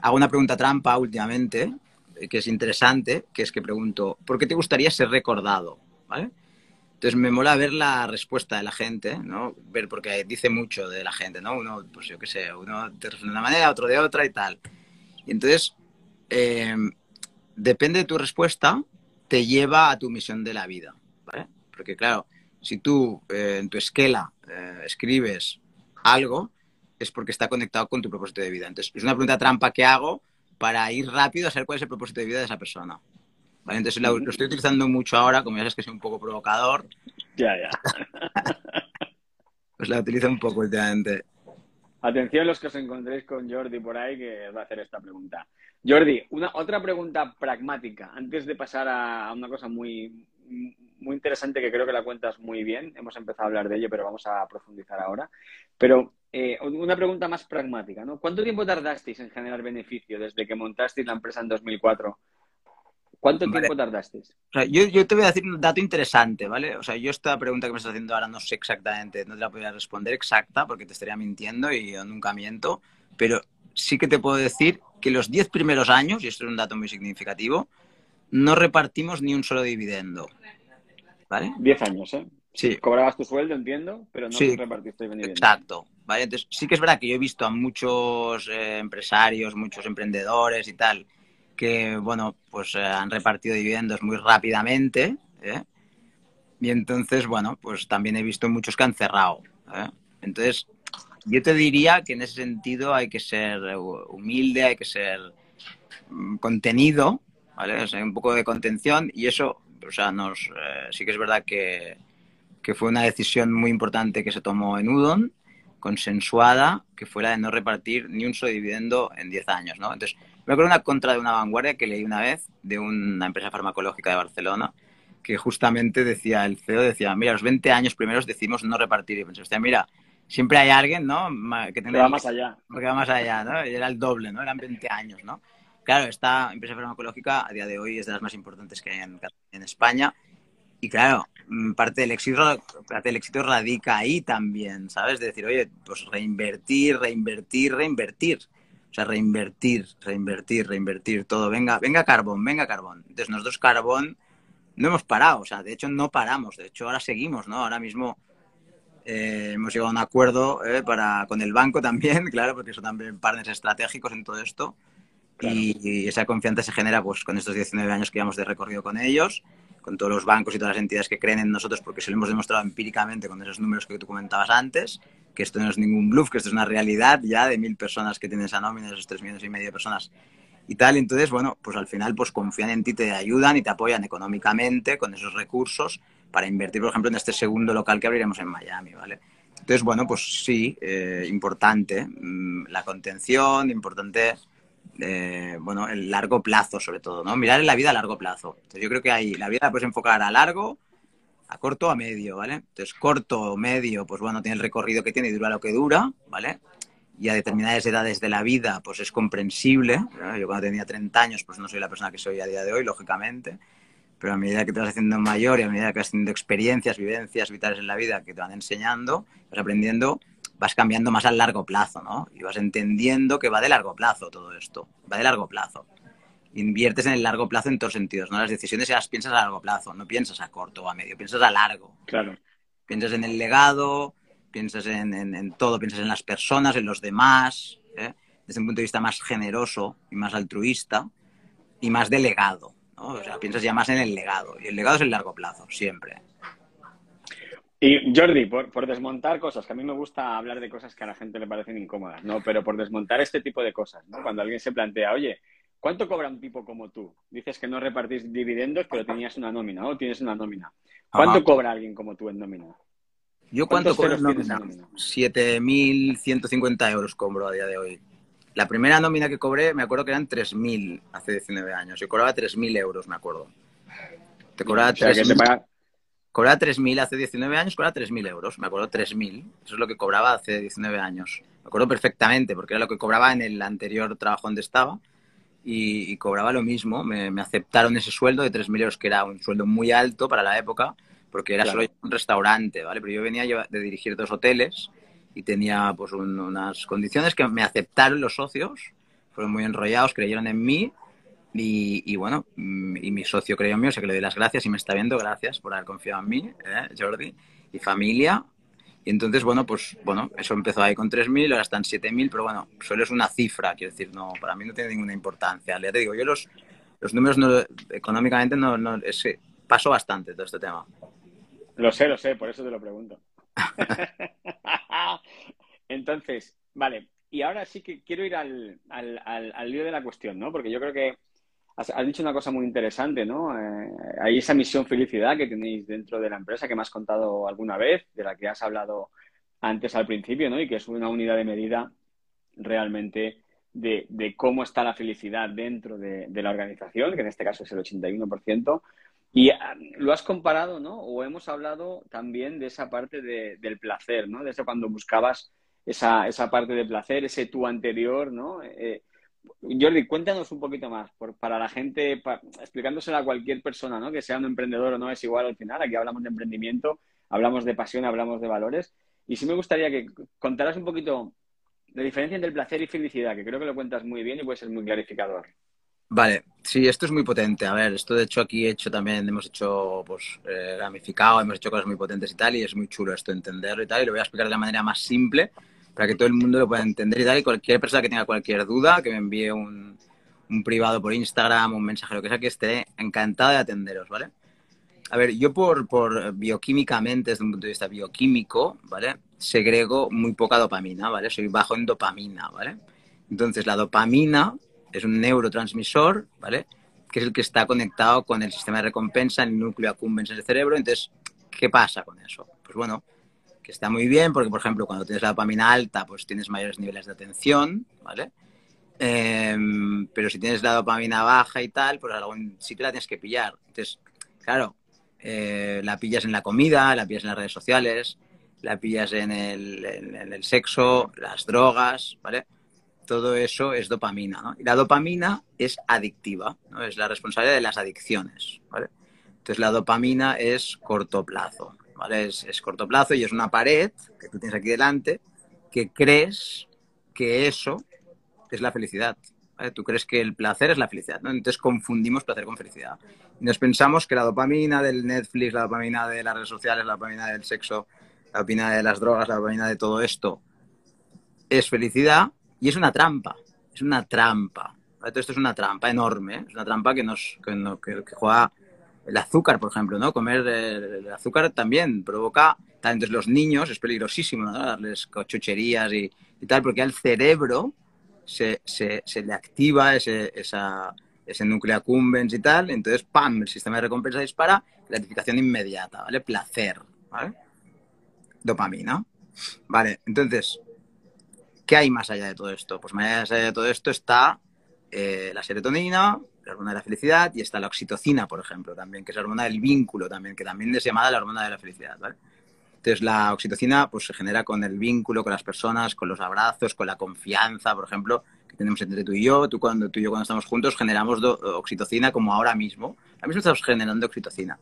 Speaker 2: hago una pregunta trampa últimamente, eh, que es interesante, que es que pregunto, ¿por qué te gustaría ser recordado? ¿Vale? Entonces me mola ver la respuesta de la gente, ¿no? Ver, porque dice mucho de la gente, ¿no? Uno, pues yo qué sé, uno te responde de una manera, otro de otra y tal. Y entonces, eh, depende de tu respuesta, te lleva a tu misión de la vida, ¿vale? Porque claro, si tú eh, en tu esquela eh, escribes algo, es porque está conectado con tu propósito de vida. Entonces, es una pregunta trampa que hago para ir rápido a saber cuál es el propósito de vida de esa persona. ¿Vale? Entonces, lo, lo estoy utilizando mucho ahora, como ya sabes que soy un poco provocador.
Speaker 1: Ya, ya.
Speaker 2: pues la utilizo un poco últimamente.
Speaker 1: Atención los que os encontréis con Jordi por ahí que os va a hacer esta pregunta. Jordi, una, otra pregunta pragmática, antes de pasar a, una cosa muy, muy interesante que creo que la cuentas muy bien. Hemos empezado a hablar de ello, pero vamos a profundizar ahora. Pero eh, una pregunta más pragmática, ¿no? ¿Cuánto tiempo tardasteis en generar beneficio desde que montasteis la empresa en 2004 ¿Cuánto tiempo tardasteis?
Speaker 2: yo, te voy a decir un dato interesante, ¿vale? O sea, yo esta pregunta que me estás haciendo ahora no sé exactamente, no te la podría responder exacta porque te estaría mintiendo y yo nunca miento, pero sí que te puedo decir que los 10 primeros años, y esto es un dato muy significativo, no repartimos ni un solo dividendo. ¿Vale?
Speaker 1: 10 años, ¿eh?
Speaker 2: Sí.
Speaker 1: Cobrabas tu sueldo, entiendo, pero no
Speaker 2: sí,
Speaker 1: repartiste dividendo.
Speaker 2: Exacto. ¿Vale? Entonces, sí que es verdad que yo he visto a muchos eh, empresarios, muchos emprendedores y tal, que, bueno, pues eh, han repartido dividendos muy rápidamente. ¿eh? Y entonces, bueno, pues también he visto muchos que han cerrado. ¿eh? Entonces, yo te diría que en ese sentido hay que ser humilde, hay que ser mm, contenido, ¿vale? O sea, un poco de contención y eso, o sea, nos, sí que es verdad que, que fue una decisión muy importante que se tomó en Udon, consensuada, que fue la de no repartir ni un solo dividendo en 10 años, ¿no? Entonces, me acuerdo una contra de una vanguardia que leí una vez de una empresa farmacológica de Barcelona que justamente decía, el CEO decía, mira, los 20 años primeros decimos no repartir. Y pensé, hostia, mira, siempre hay alguien, ¿no?
Speaker 1: Que, va más allá.
Speaker 2: Que va más allá, ¿no? Y era el doble, ¿no? Eran 20 años, ¿no? Claro, esta empresa farmacológica a día de hoy es de las más importantes que hay en, España. Y claro, mm, parte del, éxito, parte del éxito radica ahí también, ¿sabes? De decir, oye, pues reinvertir, reinvertir, reinvertir. O sea, reinvertir, reinvertir, reinvertir todo. Venga, venga carbón, venga carbón. Entonces nosotros carbón no hemos parado, o sea, de hecho no paramos, de hecho ahora seguimos, ¿no? Ahora mismo eh, hemos llegado a un acuerdo eh, para, con el banco también, claro, porque son también partners estratégicos en todo esto. Y, esa confianza se genera pues con estos 19 años que llevamos de recorrido con ellos, con todos los bancos y todas las entidades que creen en nosotros, porque se lo hemos demostrado empíricamente con esos números que tú comentabas antes que esto no es ningún bluff, que esto es una realidad ya de mil personas que tienen esa nómina, esos tres millones y medio de personas y tal. Entonces, bueno, pues al final pues confían en ti, te ayudan y te apoyan económicamente con esos recursos para invertir, por ejemplo, en este segundo local que abriremos en Miami, ¿vale? Entonces, bueno, pues sí, eh, importante mm, la contención, importante, eh, bueno, el largo plazo sobre todo, ¿no? Mirar en la vida a largo plazo. Entonces, yo creo que ahí la vida la puedes enfocar a largo, a corto a medio, ¿vale? Entonces, corto medio, pues bueno, tiene el recorrido que tiene y dura lo que dura, ¿vale? Y a determinadas edades de la vida, pues es comprensible. Yo cuando tenía 30 años, pues no soy la persona que soy a día de hoy, lógicamente. Pero a medida que te vas haciendo mayor y a medida que vas teniendo experiencias, vivencias vitales en la vida que te van enseñando, vas aprendiendo, vas cambiando más a largo plazo, ¿no? Y vas entendiendo que va de largo plazo todo esto, va de largo plazo inviertes en el largo plazo en todos sentidos, ¿no? Las decisiones las piensas a largo plazo, no piensas a corto o a medio, piensas a largo.
Speaker 1: Claro.
Speaker 2: Piensas en el legado, piensas en, todo, piensas en las personas, en los demás, ¿eh? desde un punto de vista más generoso y más altruista y más de legado, ¿no? O sea, piensas ya más en el legado y el legado es el largo plazo, siempre.
Speaker 1: Y Jordi, por, por, desmontar cosas, que a mí me gusta hablar de cosas que a la gente le parecen incómodas, ¿no? Pero por desmontar este tipo de cosas, ¿no? Cuando alguien se plantea, oye, ¿Cuánto cobra un tipo como tú? Dices que no repartís dividendos, pero tenías una nómina, ¿o tienes una nómina? ¿Cuánto cobra alguien como tú en nómina?
Speaker 2: ¿Yo cuánto cobro en nómina? 7.150 euros cobro a día de hoy. La primera nómina que cobré, me acuerdo que eran 3.000 hace 19 años. Yo cobraba 3.000 euros, me acuerdo. Te cobraba 3.000. Cobraba 3.000 hace 19 años, cobraba 3.000 euros. Me acuerdo 3.000. Eso es lo que cobraba hace 19 años. Me acuerdo perfectamente, porque era lo que cobraba en el anterior trabajo donde estaba y, cobraba lo mismo. Me, aceptaron ese sueldo de 3.000 euros, que era un sueldo muy alto para la época, porque era solo un restaurante, ¿vale? Pero yo venía de dirigir dos hoteles y tenía pues unas condiciones que me aceptaron los socios, fueron muy enrollados, creyeron en mí y, bueno, mm, y mi socio creyó en mí, o que le doy las gracias y me está viendo, gracias por haber confiado en mí, ¿eh, Jordi, y familia, y entonces, bueno, pues bueno, eso empezó ahí con 3.000, ahora están 7.000, pero bueno, solo es una cifra, quiero decir, no, para mí no tiene ninguna importancia. Ya te digo, yo los, los números no, económicamente no, no es, paso bastante todo este tema.
Speaker 1: Lo sé, lo sé, por eso te lo pregunto. Entonces, vale, y ahora sí que quiero ir al, al, lío de la cuestión, ¿no? Porque yo creo que has, dicho una cosa muy interesante, ¿no? Eh, hay esa misión felicidad que tenéis dentro de la empresa que me has contado alguna vez, de la que has hablado antes al principio, ¿no? Y que es una unidad de medida realmente de, cómo está la felicidad dentro de, la organización, que en este caso es el 81%. Y ah, lo has comparado, ¿no? O hemos hablado también de esa parte del placer, ¿no? De cuando buscabas esa, esa parte de placer, ese tú anterior, ¿no? Eh, Jordi, cuéntanos un poquito más, para la gente, explicándosela a cualquier persona, ¿no? Que sea un emprendedor o no, es igual al final. Aquí hablamos de emprendimiento, hablamos de pasión, hablamos de valores. Y sí me gustaría que contaras un poquito la diferencia entre el placer y felicidad, que creo que lo cuentas muy bien y puede ser muy clarificador.
Speaker 2: Vale, sí, esto es muy potente. A ver, esto de hecho aquí he hecho también, hemos hecho pues eh, gamificado, hemos hecho cosas muy potentes y tal, y es muy chulo esto entenderlo y tal, y lo voy a explicar de la manera más simple para que todo el mundo lo pueda entender y tal. Y cualquier persona que tenga cualquier duda, que me envíe un, un privado por Instagram, un mensaje, lo que sea, que esté encantado de atenderos, ¿vale? A ver, yo por, por bioquímicamente, desde un punto de vista bioquímico, ¿vale? Segrego muy poca dopamina, ¿vale? Soy bajo en dopamina, ¿vale? Entonces, la dopamina es un neurotransmisor, ¿vale? Que es el que está conectado con el sistema de recompensa, el núcleo accumbens en el cerebro. Entonces, ¿qué pasa con eso? Pues bueno, que está muy bien porque, por ejemplo, cuando tienes la dopamina alta, pues tienes mayores niveles de atención, ¿vale? Em, pero si tienes la dopamina baja y tal, pues algún sitio la tienes que pillar. Entonces, claro, eh, la pillas en la comida, la pillas en las redes sociales, la pillas en el, en el sexo, las drogas, ¿vale? Todo eso es dopamina, ¿no? Y la dopamina es adictiva, ¿no? Es la responsable de las adicciones, ¿vale? Entonces la dopamina es corto plazo, ¿vale? Es, corto plazo y es una pared que tú tienes aquí delante que crees que eso es la felicidad. Tú crees que el placer es la felicidad. Entonces confundimos placer con felicidad. Nos pensamos que la dopamina del Netflix, la dopamina de las redes sociales, la dopamina del sexo, la dopamina de las drogas, la dopamina de todo esto es felicidad y es una trampa. Es una trampa. Esto es una trampa enorme. ¿eh? Es una trampa que nos que juega el azúcar, por ejemplo, ¿no? Comer el azúcar también provoca, entre los niños es peligrosísimo, ¿no? Darles chucherías y, tal, porque al cerebro se, se, se le activa ese, esa, ese núcleo accumbens y tal, entonces, ¡pam!, el sistema de recompensa dispara, gratificación inmediata, ¿vale? Placer, ¿vale? Dopamina. Vale, entonces, ¿qué hay más allá de todo esto? Pues más allá de todo esto está eh, la serotonina, la hormona de la felicidad, y está la oxitocina, por ejemplo, también, que es la hormona del vínculo también, que también es llamada la hormona de la felicidad. Entonces la oxitocina pues se genera con el vínculo con las personas, con los abrazos, con la confianza, por ejemplo, que tenemos entre tú y yo. Tú cuando tú y yo cuando estamos juntos generamos oxitocina como ahora mismo. Ahora mismo estamos generando oxitocina.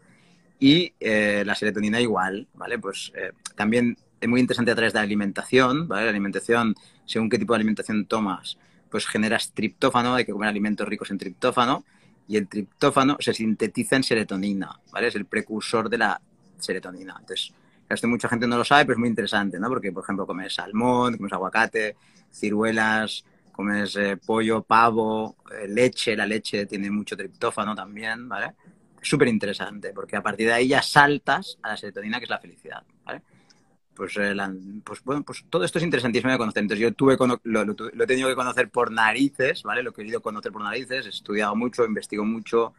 Speaker 2: Y eh, la serotonina igual, ¿vale? Pues eh, también es muy interesante a través de la alimentación, ¿vale? La alimentación, según qué tipo de alimentación tomas, pues generas triptófano, hay que comer alimentos ricos en triptófano, y el triptófano se sintetiza en serotonina, ¿vale? Es el precursor de la serotonina. Entonces, esto mucha gente no lo sabe, pero es muy interesante, ¿no? Porque, por ejemplo, comes salmón, comes aguacate, ciruelas, comes eh, pollo, pavo, eh, leche, la leche tiene mucho triptófano también, ¿vale? Súper interesante, porque a partir de ahí ya saltas a la serotonina, que es la felicidad. Pues, eh, pues, bueno, pues todo esto es interesantísimo de conocer. Entonces yo tuve lo, lo, he tenido que conocer por narices, ¿vale? Lo he querido conocer por narices, he estudiado mucho, investigo mucho.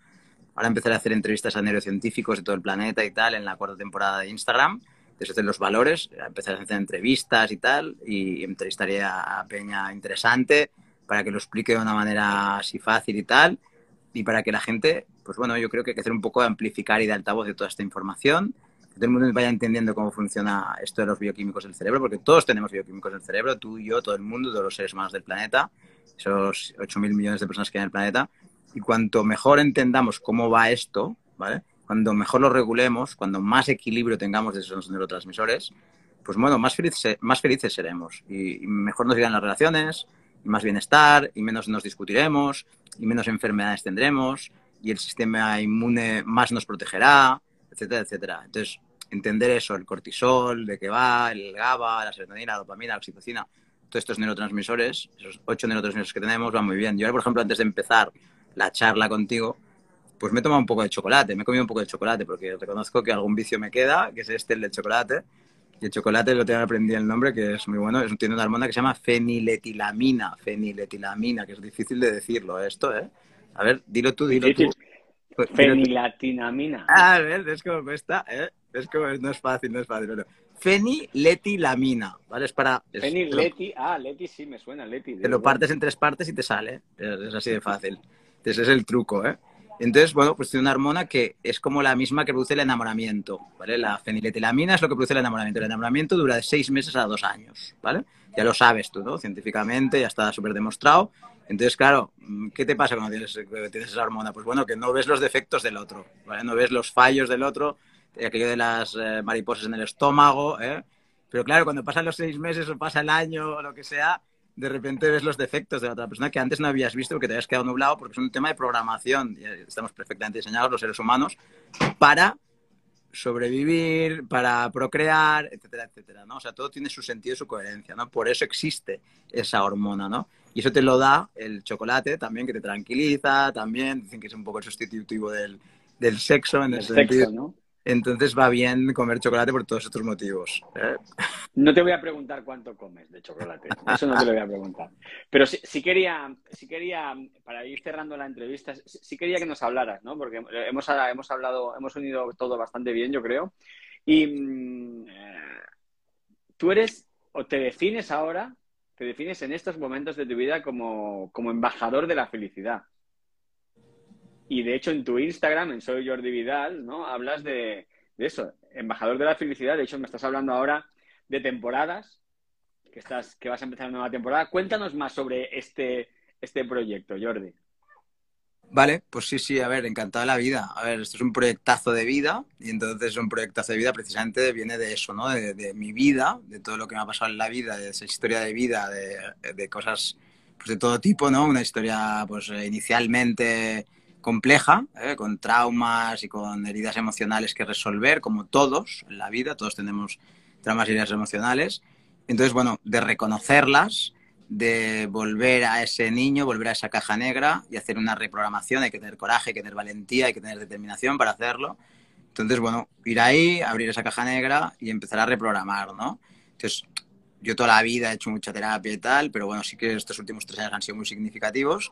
Speaker 2: Ahora empezaré a hacer entrevistas a neurocientíficos de todo el planeta y tal en la cuarta temporada de Instagram. Desde los valores, empezaré a hacer entrevistas y tal, y entrevistaré a Peña interesante para que lo explique de una manera así fácil y tal, y para que la gente, pues bueno, yo creo que hay que hacer un poco de amplificar y de altavoz de toda esta información que todo el mundo vaya entendiendo cómo funciona esto de los bioquímicos del cerebro, porque todos tenemos bioquímicos del cerebro, tú y yo, todo el mundo, todos los seres humanos del planeta, esos 8.000 millones de personas que hay en el planeta. Y cuanto mejor entendamos cómo va esto, ¿vale? Cuando mejor lo regulemos, cuando más equilibrio tengamos de esos neurotransmisores, pues bueno, más felices, más felices seremos y, mejor nos irán las relaciones, y más bienestar, y menos nos discutiremos, y menos enfermedades tendremos, y el sistema inmune más nos protegerá, etcétera, etcétera. Entonces, entender eso, el cortisol, de qué va, el GABA, la serotonina, la dopamina, la oxitocina, todos estos neurotransmisores, esos ocho neurotransmisores que tenemos, van muy bien. Yo ahora, por ejemplo, antes de empezar la charla contigo, pues me he tomado un poco de chocolate, me he comido un poco de chocolate, porque reconozco que algún vicio me queda, que es este, el del chocolate. Y el chocolate lo tengo aprendido el nombre, que es muy bueno. Es, tiene una hormona que se llama feniletilamina. Feniletilamina, que es difícil de decirlo esto, ¿eh? A ver, dilo tú, dilo tú.
Speaker 1: Fenilatinamina.
Speaker 2: Ah, a ver, es como está, ¿eh? Es como, no es fácil, no es fácil. Pero... Feniletilamina, ¿vale? Es para... Es,
Speaker 1: Fenileti, ah, Leti sí me suena, Leti.
Speaker 2: Te lo partes en tres partes y te sale, es así de fácil. Entonces es el truco, ¿eh? Entonces, bueno, pues tiene una hormona que es como la misma que produce el enamoramiento, ¿vale? La feniletilamina es lo que produce el enamoramiento. El enamoramiento dura de seis meses a dos años, ¿vale? Ya lo sabes tú, ¿no? Científicamente ya está súper demostrado. Entonces, claro, ¿qué te pasa cuando tienes, esa hormona? Pues bueno, que no ves los defectos del otro, ¿vale? No ves los fallos del otro, aquello de las eh, mariposas en el estómago, ¿eh? Pero claro, cuando pasan los seis meses o pasa el año o lo que sea, de repente ves los defectos de la otra persona que antes no habías visto porque te habías quedado nublado porque es un tema de programación. Estamos perfectamente diseñados los seres humanos para sobrevivir, para procrear, etcétera, etcétera, ¿no? O sea, todo tiene su sentido y su coherencia, ¿no? Por eso existe esa hormona, ¿no? Y eso te lo da el chocolate también, que te tranquiliza, también, dicen que es un poco el sustitutivo del, del sexo en el, sentido, ¿no? Entonces va bien comer chocolate por todos estos motivos. ¿eh?
Speaker 1: No te voy a preguntar cuánto comes de chocolate. Eso no te lo voy a preguntar. Pero sí, quería, sí quería, para ir cerrando la entrevista, sí, quería que nos hablaras, ¿no? Porque hemos, hemos hablado, hemos unido todo bastante bien, yo creo. Y mm, eh, tú eres, o te defines ahora, te defines en estos momentos de tu vida como, como embajador de la felicidad. Y de hecho en tu Instagram, en Soy Jordi Vidal, ¿no? Hablas de, eso, embajador de la felicidad. De hecho, me estás hablando ahora de temporadas, que, estás, que vas a empezar una nueva temporada. Cuéntanos más sobre este, este proyecto, Jordi.
Speaker 2: Vale, pues sí, sí, a ver, encantado de la vida. A ver, esto es un proyectazo de vida y entonces un proyectazo de vida precisamente viene de eso, ¿no? De, mi vida, de todo lo que me ha pasado en la vida, de esa historia de vida, de, de cosas pues de todo tipo, ¿no? Una historia pues inicialmente compleja, ¿eh? con traumas y con heridas emocionales que resolver, como todos en la vida, todos tenemos traumas y heridas emocionales. Entonces, bueno, de reconocerlas, de volver a ese niño, volver a esa caja negra y hacer una reprogramación, hay que tener coraje, hay que tener valentía, hay que tener determinación para hacerlo. Entonces, bueno, ir ahí, abrir esa caja negra y empezar a reprogramar, ¿no? Entonces, yo toda la vida he hecho mucha terapia y tal, pero bueno, sí que estos últimos tres años han sido muy significativos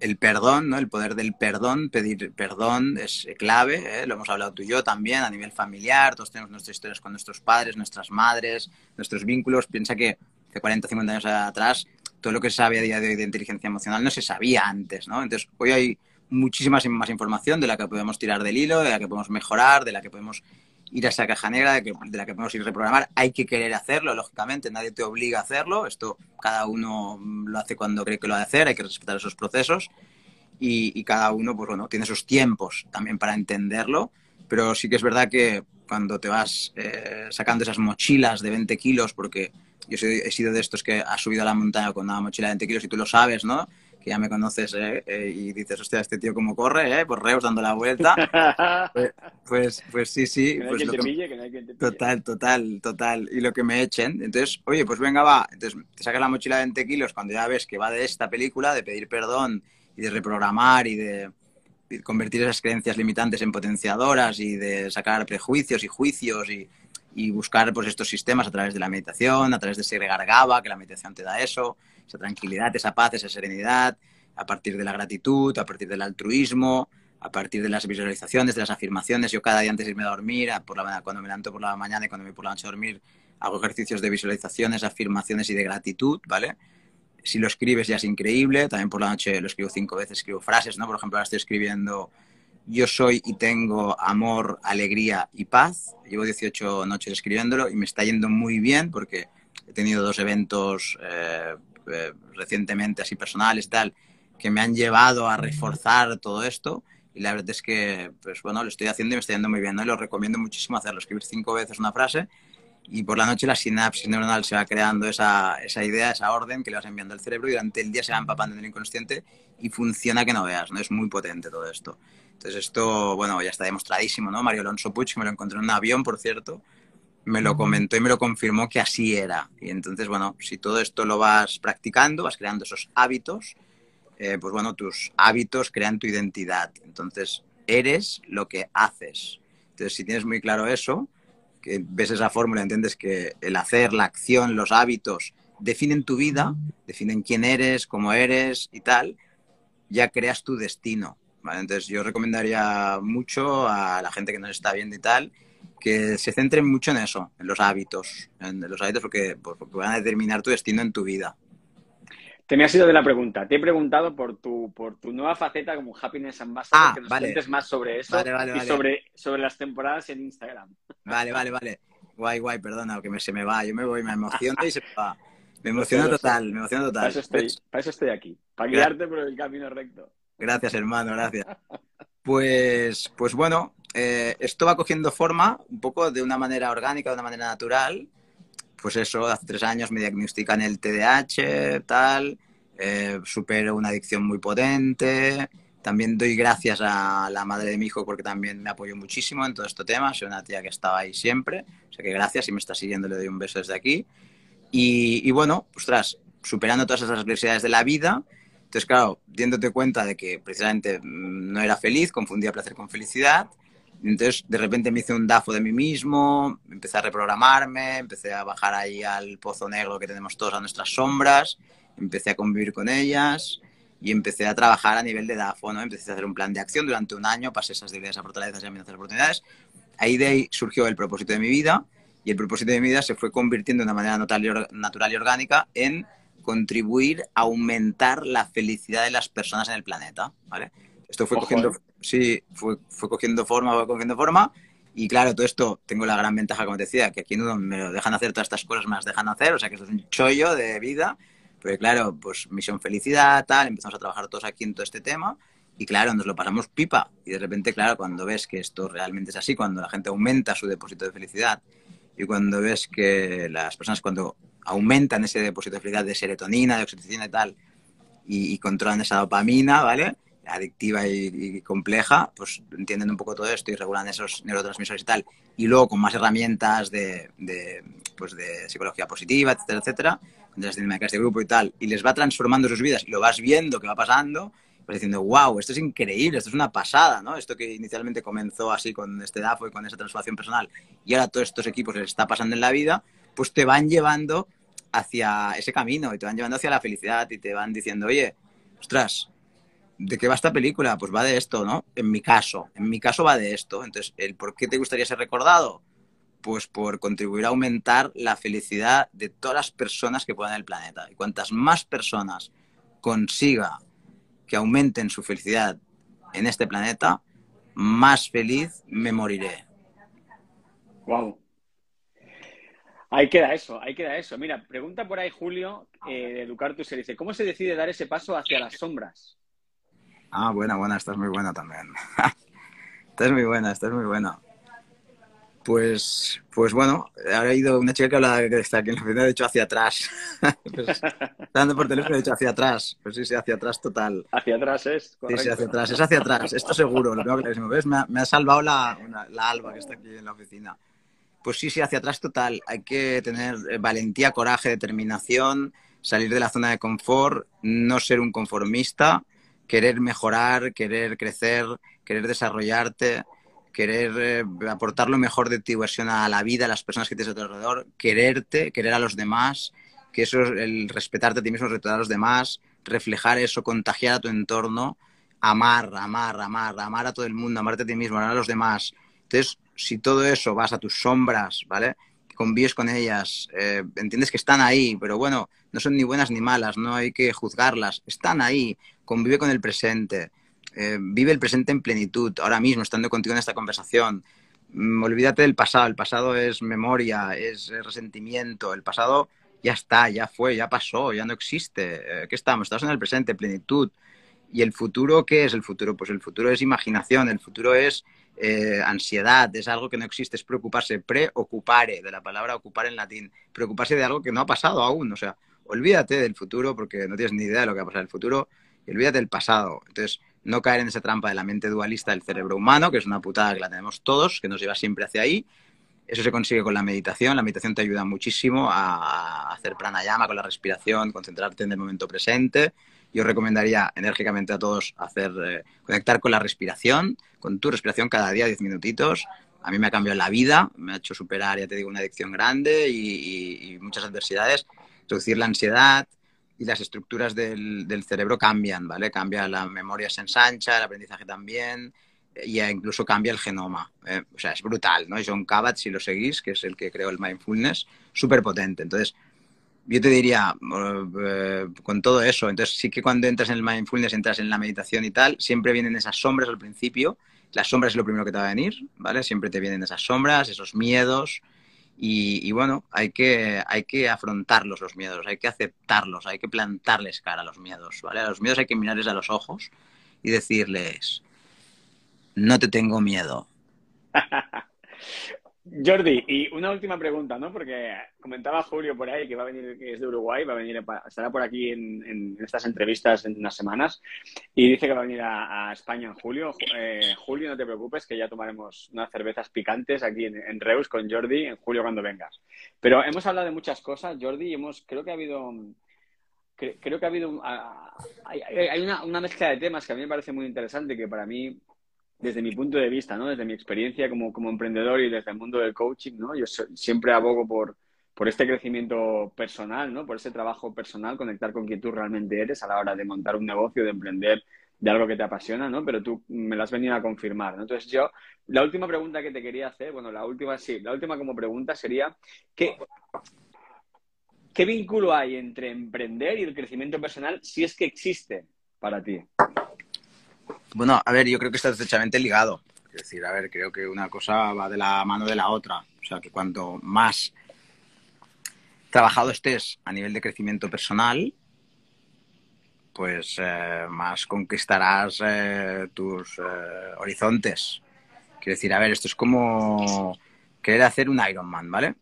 Speaker 2: el perdón, ¿no? El poder del perdón, pedir perdón es clave, ¿eh? lo hemos hablado tú y yo también a nivel familiar, todos tenemos nuestras historias con nuestros padres, nuestras madres, nuestros vínculos. Piensa que de 40 o 50 años atrás todo lo que se sabe a día de hoy de inteligencia emocional no se sabía antes, ¿no? Entonces, hoy hay muchísima más información de la que podemos tirar del hilo, de la que podemos mejorar, de la que podemos ir a esa caja negra de, la que podemos ir a reprogramar. Hay que querer hacerlo, lógicamente, nadie te obliga a hacerlo. Esto cada uno lo hace cuando cree que lo ha de hacer, hay que respetar esos procesos. Y, cada uno, pues bueno, tiene sus tiempos también para entenderlo. Pero sí que es verdad que cuando te vas eh, sacando esas mochilas de 20 kilos, porque yo he sido de estos que ha subido a la montaña con una mochila de 20 kilos y tú lo sabes, ¿no? que ya me conoces ¿eh? Eh, y dices, hostia, este tío cómo corre, ¿eh? Por Reus dando la vuelta. Pues, pues, pues, sí, sí. pues Total, total, total. Y lo que me echen. Entonces, oye, pues venga, va. Entonces te sacas la mochila de 20 kilos cuando ya ves que va de esta película, de pedir perdón y de reprogramar y de convertir esas creencias limitantes en potenciadoras y de sacar prejuicios y juicios y, y buscar pues estos sistemas a través de la meditación, a través de segregar GABA, que la meditación te da eso, esa tranquilidad, esa paz, esa serenidad, a partir de la gratitud, a partir del altruismo, a partir de las visualizaciones, de las afirmaciones. Yo cada día antes de irme a dormir, por la, cuando me levanto por la mañana y cuando me voy por la noche a dormir, hago ejercicios de visualizaciones, afirmaciones y de gratitud, ¿vale? Si lo escribes ya es increíble, también por la noche lo escribo cinco veces, escribo frases, ¿no? Por ejemplo, ahora estoy escribiendo yo soy y tengo amor, alegría y paz. Llevo 18 noches escribiéndolo y me está yendo muy bien porque he tenido dos eventos eh, eh, recientemente así personales tal que me han llevado a reforzar todo esto y la verdad es que pues bueno lo estoy haciendo y me está yendo muy bien ¿no? y lo recomiendo muchísimo hacerlo escribir cinco veces una frase y por la noche la sinapsis neuronal se va creando esa, esa idea, esa orden que le vas enviando al cerebro y durante el día se va empapando en el inconsciente y funciona que no veas, ¿no? Es muy potente todo esto. Entonces esto, bueno, ya está demostradísimo, ¿no? Mario Alonso Puig, que me lo encontré en un avión, por cierto, me lo comentó y me lo confirmó que así era. Y entonces, bueno, si todo esto lo vas practicando, vas creando esos hábitos, eh, pues bueno, tus hábitos crean tu identidad. Entonces, eres lo que haces. Entonces, si tienes muy claro eso, que ves esa fórmula, entiendes que el hacer, la acción, los hábitos definen tu vida, definen quién eres, cómo eres y tal, ya creas tu destino. Entonces, yo recomendaría mucho a la gente que nos está viendo y tal, que se centren mucho en eso, en los hábitos, en los hábitos porque, porque van a determinar tu destino en tu vida.
Speaker 1: Te me has ido de la pregunta. Te he preguntado por tu, por tu nueva faceta como Happiness Ambassador,
Speaker 2: ah,
Speaker 1: que nos
Speaker 2: vale.
Speaker 1: cuentes más sobre eso y sobre, sobre las temporadas en Instagram.
Speaker 2: Vale, vale, vale. Guay, guay, perdona, que me, se me va. Yo me voy, me emociono y se me va. Me emociono total, me emociono total.
Speaker 1: Para eso estoy, para eso estoy aquí, para guiarte por el camino recto.
Speaker 2: Gracias, hermano, gracias. Pues, pues bueno, eh, esto va cogiendo forma un poco de una manera orgánica, de una manera natural. Pues eso, hace tres años me diagnostican el TDAH, tal, eh, supero una adicción muy potente. También doy gracias a la madre de mi hijo porque también me apoyó muchísimo en todo este tema. Soy una tía que estaba ahí siempre. O sea que gracias, si me está siguiendo le doy un beso desde aquí. Y, y bueno, ostras, superando todas esas adversidades de la vida, entonces, claro, diéndote cuenta de que precisamente no era feliz, confundía placer con felicidad, entonces de repente me hice un dafo de mí mismo, empecé a reprogramarme, empecé a bajar ahí al pozo negro que tenemos todos a nuestras sombras, empecé a convivir con ellas y empecé a trabajar a nivel de DAFO, ¿no? Empecé a hacer un plan de acción durante un año, pasé esas debilidades a fortalezas y amenazas a oportunidades. Ahí de ahí surgió el propósito de mi vida y el propósito de mi vida se fue convirtiendo de una manera natural y orgánica en contribuir a aumentar la felicidad de las personas en el planeta, ¿vale? Esto fue
Speaker 1: Ojo,
Speaker 2: cogiendo,
Speaker 1: eh.
Speaker 2: sí, fue, fue cogiendo forma, fue cogiendo forma y claro, todo esto tengo la gran ventaja, como te decía, que aquí no me lo dejan hacer todas estas cosas, me las dejan hacer, o sea que esto es un chollo de vida, pero claro, pues misión felicidad, tal, empezamos a trabajar todos aquí en todo este tema y claro, nos lo pasamos pipa y de repente, claro, cuando ves que esto realmente es así, cuando la gente aumenta su depósito de felicidad y cuando ves que las personas cuando aumentan ese depósito de de serotonina, de oxitocina y tal, y, y controlan esa dopamina, ¿vale? adictiva y, y, compleja, pues entienden un poco todo esto y regulan esos neurotransmisores y tal. Y luego con más herramientas de, de pues de psicología positiva, etcétera, etcétera, de las dinámicas de grupo y tal, y les va transformando sus vidas y lo vas viendo que va pasando, vas diciendo, wow, esto es increíble, esto es una pasada, ¿no? Esto que inicialmente comenzó así con este DAFO y con esa transformación personal y ahora todos estos equipos les está pasando en la vida, pues te van llevando hacia ese camino y te van llevando hacia la felicidad y te van diciendo, oye, ostras, ¿de qué va esta película? Pues va de esto, ¿no? En mi caso, en mi caso va de esto. Entonces, ¿el por qué te gustaría ser recordado? Pues por contribuir a aumentar la felicidad de todas las personas que puedan en el planeta. Y cuantas más personas consiga que aumenten su felicidad en este planeta, más feliz me moriré.
Speaker 1: Wow. Ahí queda eso, ahí queda eso. Mira, pregunta por ahí Julio eh, de Educar tu se dice, ¿cómo se decide dar ese paso hacia las sombras?
Speaker 2: Ah, buena, buena, esta es muy buena también. esta es muy buena, esta es muy buena. Pues, pues bueno, ha ido una chica que habla que está aquí en la oficina, de hecho hacia atrás. pues, dando por teléfono, de hecho hacia atrás. Pues sí, sí, hacia atrás total.
Speaker 1: Hacia atrás es.
Speaker 2: Correcto. Sí, sí, hacia atrás, es hacia atrás, esto seguro, lo tengo clarísimo. ¿Ves? Me ha, me ha salvado la, una, la Alba que está aquí en la oficina. Pues sí, sí, hacia atrás total. Hay que tener valentía, coraje, determinación, salir de la zona de confort, no ser un conformista querer mejorar, querer crecer, querer desarrollarte, querer eh, aportar lo mejor de tu versión a la vida, a las personas que tienes a tu alrededor, quererte, querer a los demás, que eso es el respetarte a ti mismo, respetar a los demás, reflejar eso, contagiar a tu entorno, amar, amar, amar, amar a todo el mundo, amarte a ti mismo, amar a los demás. Entonces, si todo eso vas a tus sombras, ¿vale? convives con ellas, eh, entiendes que están ahí, pero bueno, no son ni buenas ni malas, no hay que juzgarlas, están ahí, convive con el presente, eh, vive el presente en plenitud, ahora mismo, estando contigo en esta conversación. Mm, olvídate del pasado, el pasado es memoria, es resentimiento, el pasado ya está, ya fue, ya pasó, ya no existe. Eh, ¿Qué estamos? Estamos en el presente, plenitud. ¿Y el futuro qué es el futuro? Pues el futuro es imaginación, el futuro es eh, ansiedad, es algo que no existe, es preocuparse, preocupare, de la palabra ocupar en latín, preocuparse de algo que no ha pasado aún, o sea, olvídate del futuro porque no tienes ni idea de lo que va a pasar en el futuro y olvídate del pasado. Entonces, no caer en esa trampa de la mente dualista del cerebro humano, que es una putada que la tenemos todos, que nos lleva siempre hacia ahí, Eso se consigue con la meditación. La meditación te ayuda muchísimo a hacer pranayama con la respiración, concentrarte en el momento presente. Yo recomendaría enérgicamente a todos hacer eh, conectar con la respiración, con tu respiración cada día 10 minutitos. A mí me ha cambiado la vida, me ha hecho superar, ya te digo, una adicción grande y, y muchas adversidades, reducir la ansiedad, y las estructuras del, cerebro cambian, ¿vale? Cambia la memoria, se ensancha, el aprendizaje también, y incluso cambia el genoma. ¿eh? O sea, es brutal, ¿no? John Kabat, si lo seguís, que es el que creó el mindfulness, súper potente. Entonces, yo te diría, eh, con todo eso, entonces sí que cuando entras en el mindfulness, entras en la meditación y tal, siempre vienen esas sombras al principio. Las sombras es lo primero que te va a venir, ¿vale? Siempre te vienen esas sombras, esos miedos, y, bueno, hay que, hay que afrontarlos los miedos, hay que aceptarlos, hay que plantarles cara a los miedos, ¿vale? A los miedos hay que mirarles a los ojos y decirles, no te tengo miedo.
Speaker 1: Jordi, y una última pregunta, ¿no? Porque comentaba Julio por ahí que va a venir, que es de Uruguay, va a venir, estará por aquí en, estas entrevistas en unas semanas y dice que va a venir a, España en julio. Eh, julio, no te preocupes, que ya tomaremos unas cervezas picantes aquí en, Reus con Jordi en julio cuando vengas. Pero hemos hablado de muchas cosas, Jordi, y hemos, creo que ha habido, creo que ha habido, hay, una, una mezcla de temas que a mí me parece muy interesante, que para mí desde mi punto de vista, ¿no? Desde mi experiencia como, como emprendedor y desde el mundo del coaching, ¿no? Yo siempre abogo por, por este crecimiento personal, ¿no? Por ese trabajo personal, conectar con quien tú realmente eres a la hora de montar un negocio, de emprender de algo que te apasiona, ¿no? Pero tú me lo has venido a confirmar, ¿no? Entonces yo, la última pregunta que te quería hacer, bueno, la última sí, la última como pregunta sería, ¿qué, ¿qué vínculo hay entre emprender y el crecimiento personal si es que existe para ti?
Speaker 2: Bueno, a ver, yo creo que está estrechamente ligado. Es decir, a ver, creo que una cosa va de la mano de la otra. O sea, que cuanto más trabajado estés a nivel de crecimiento personal, pues eh, más conquistarás eh, tus eh, horizontes. Quiero decir, a ver, esto es como querer hacer un Ironman, ¿vale?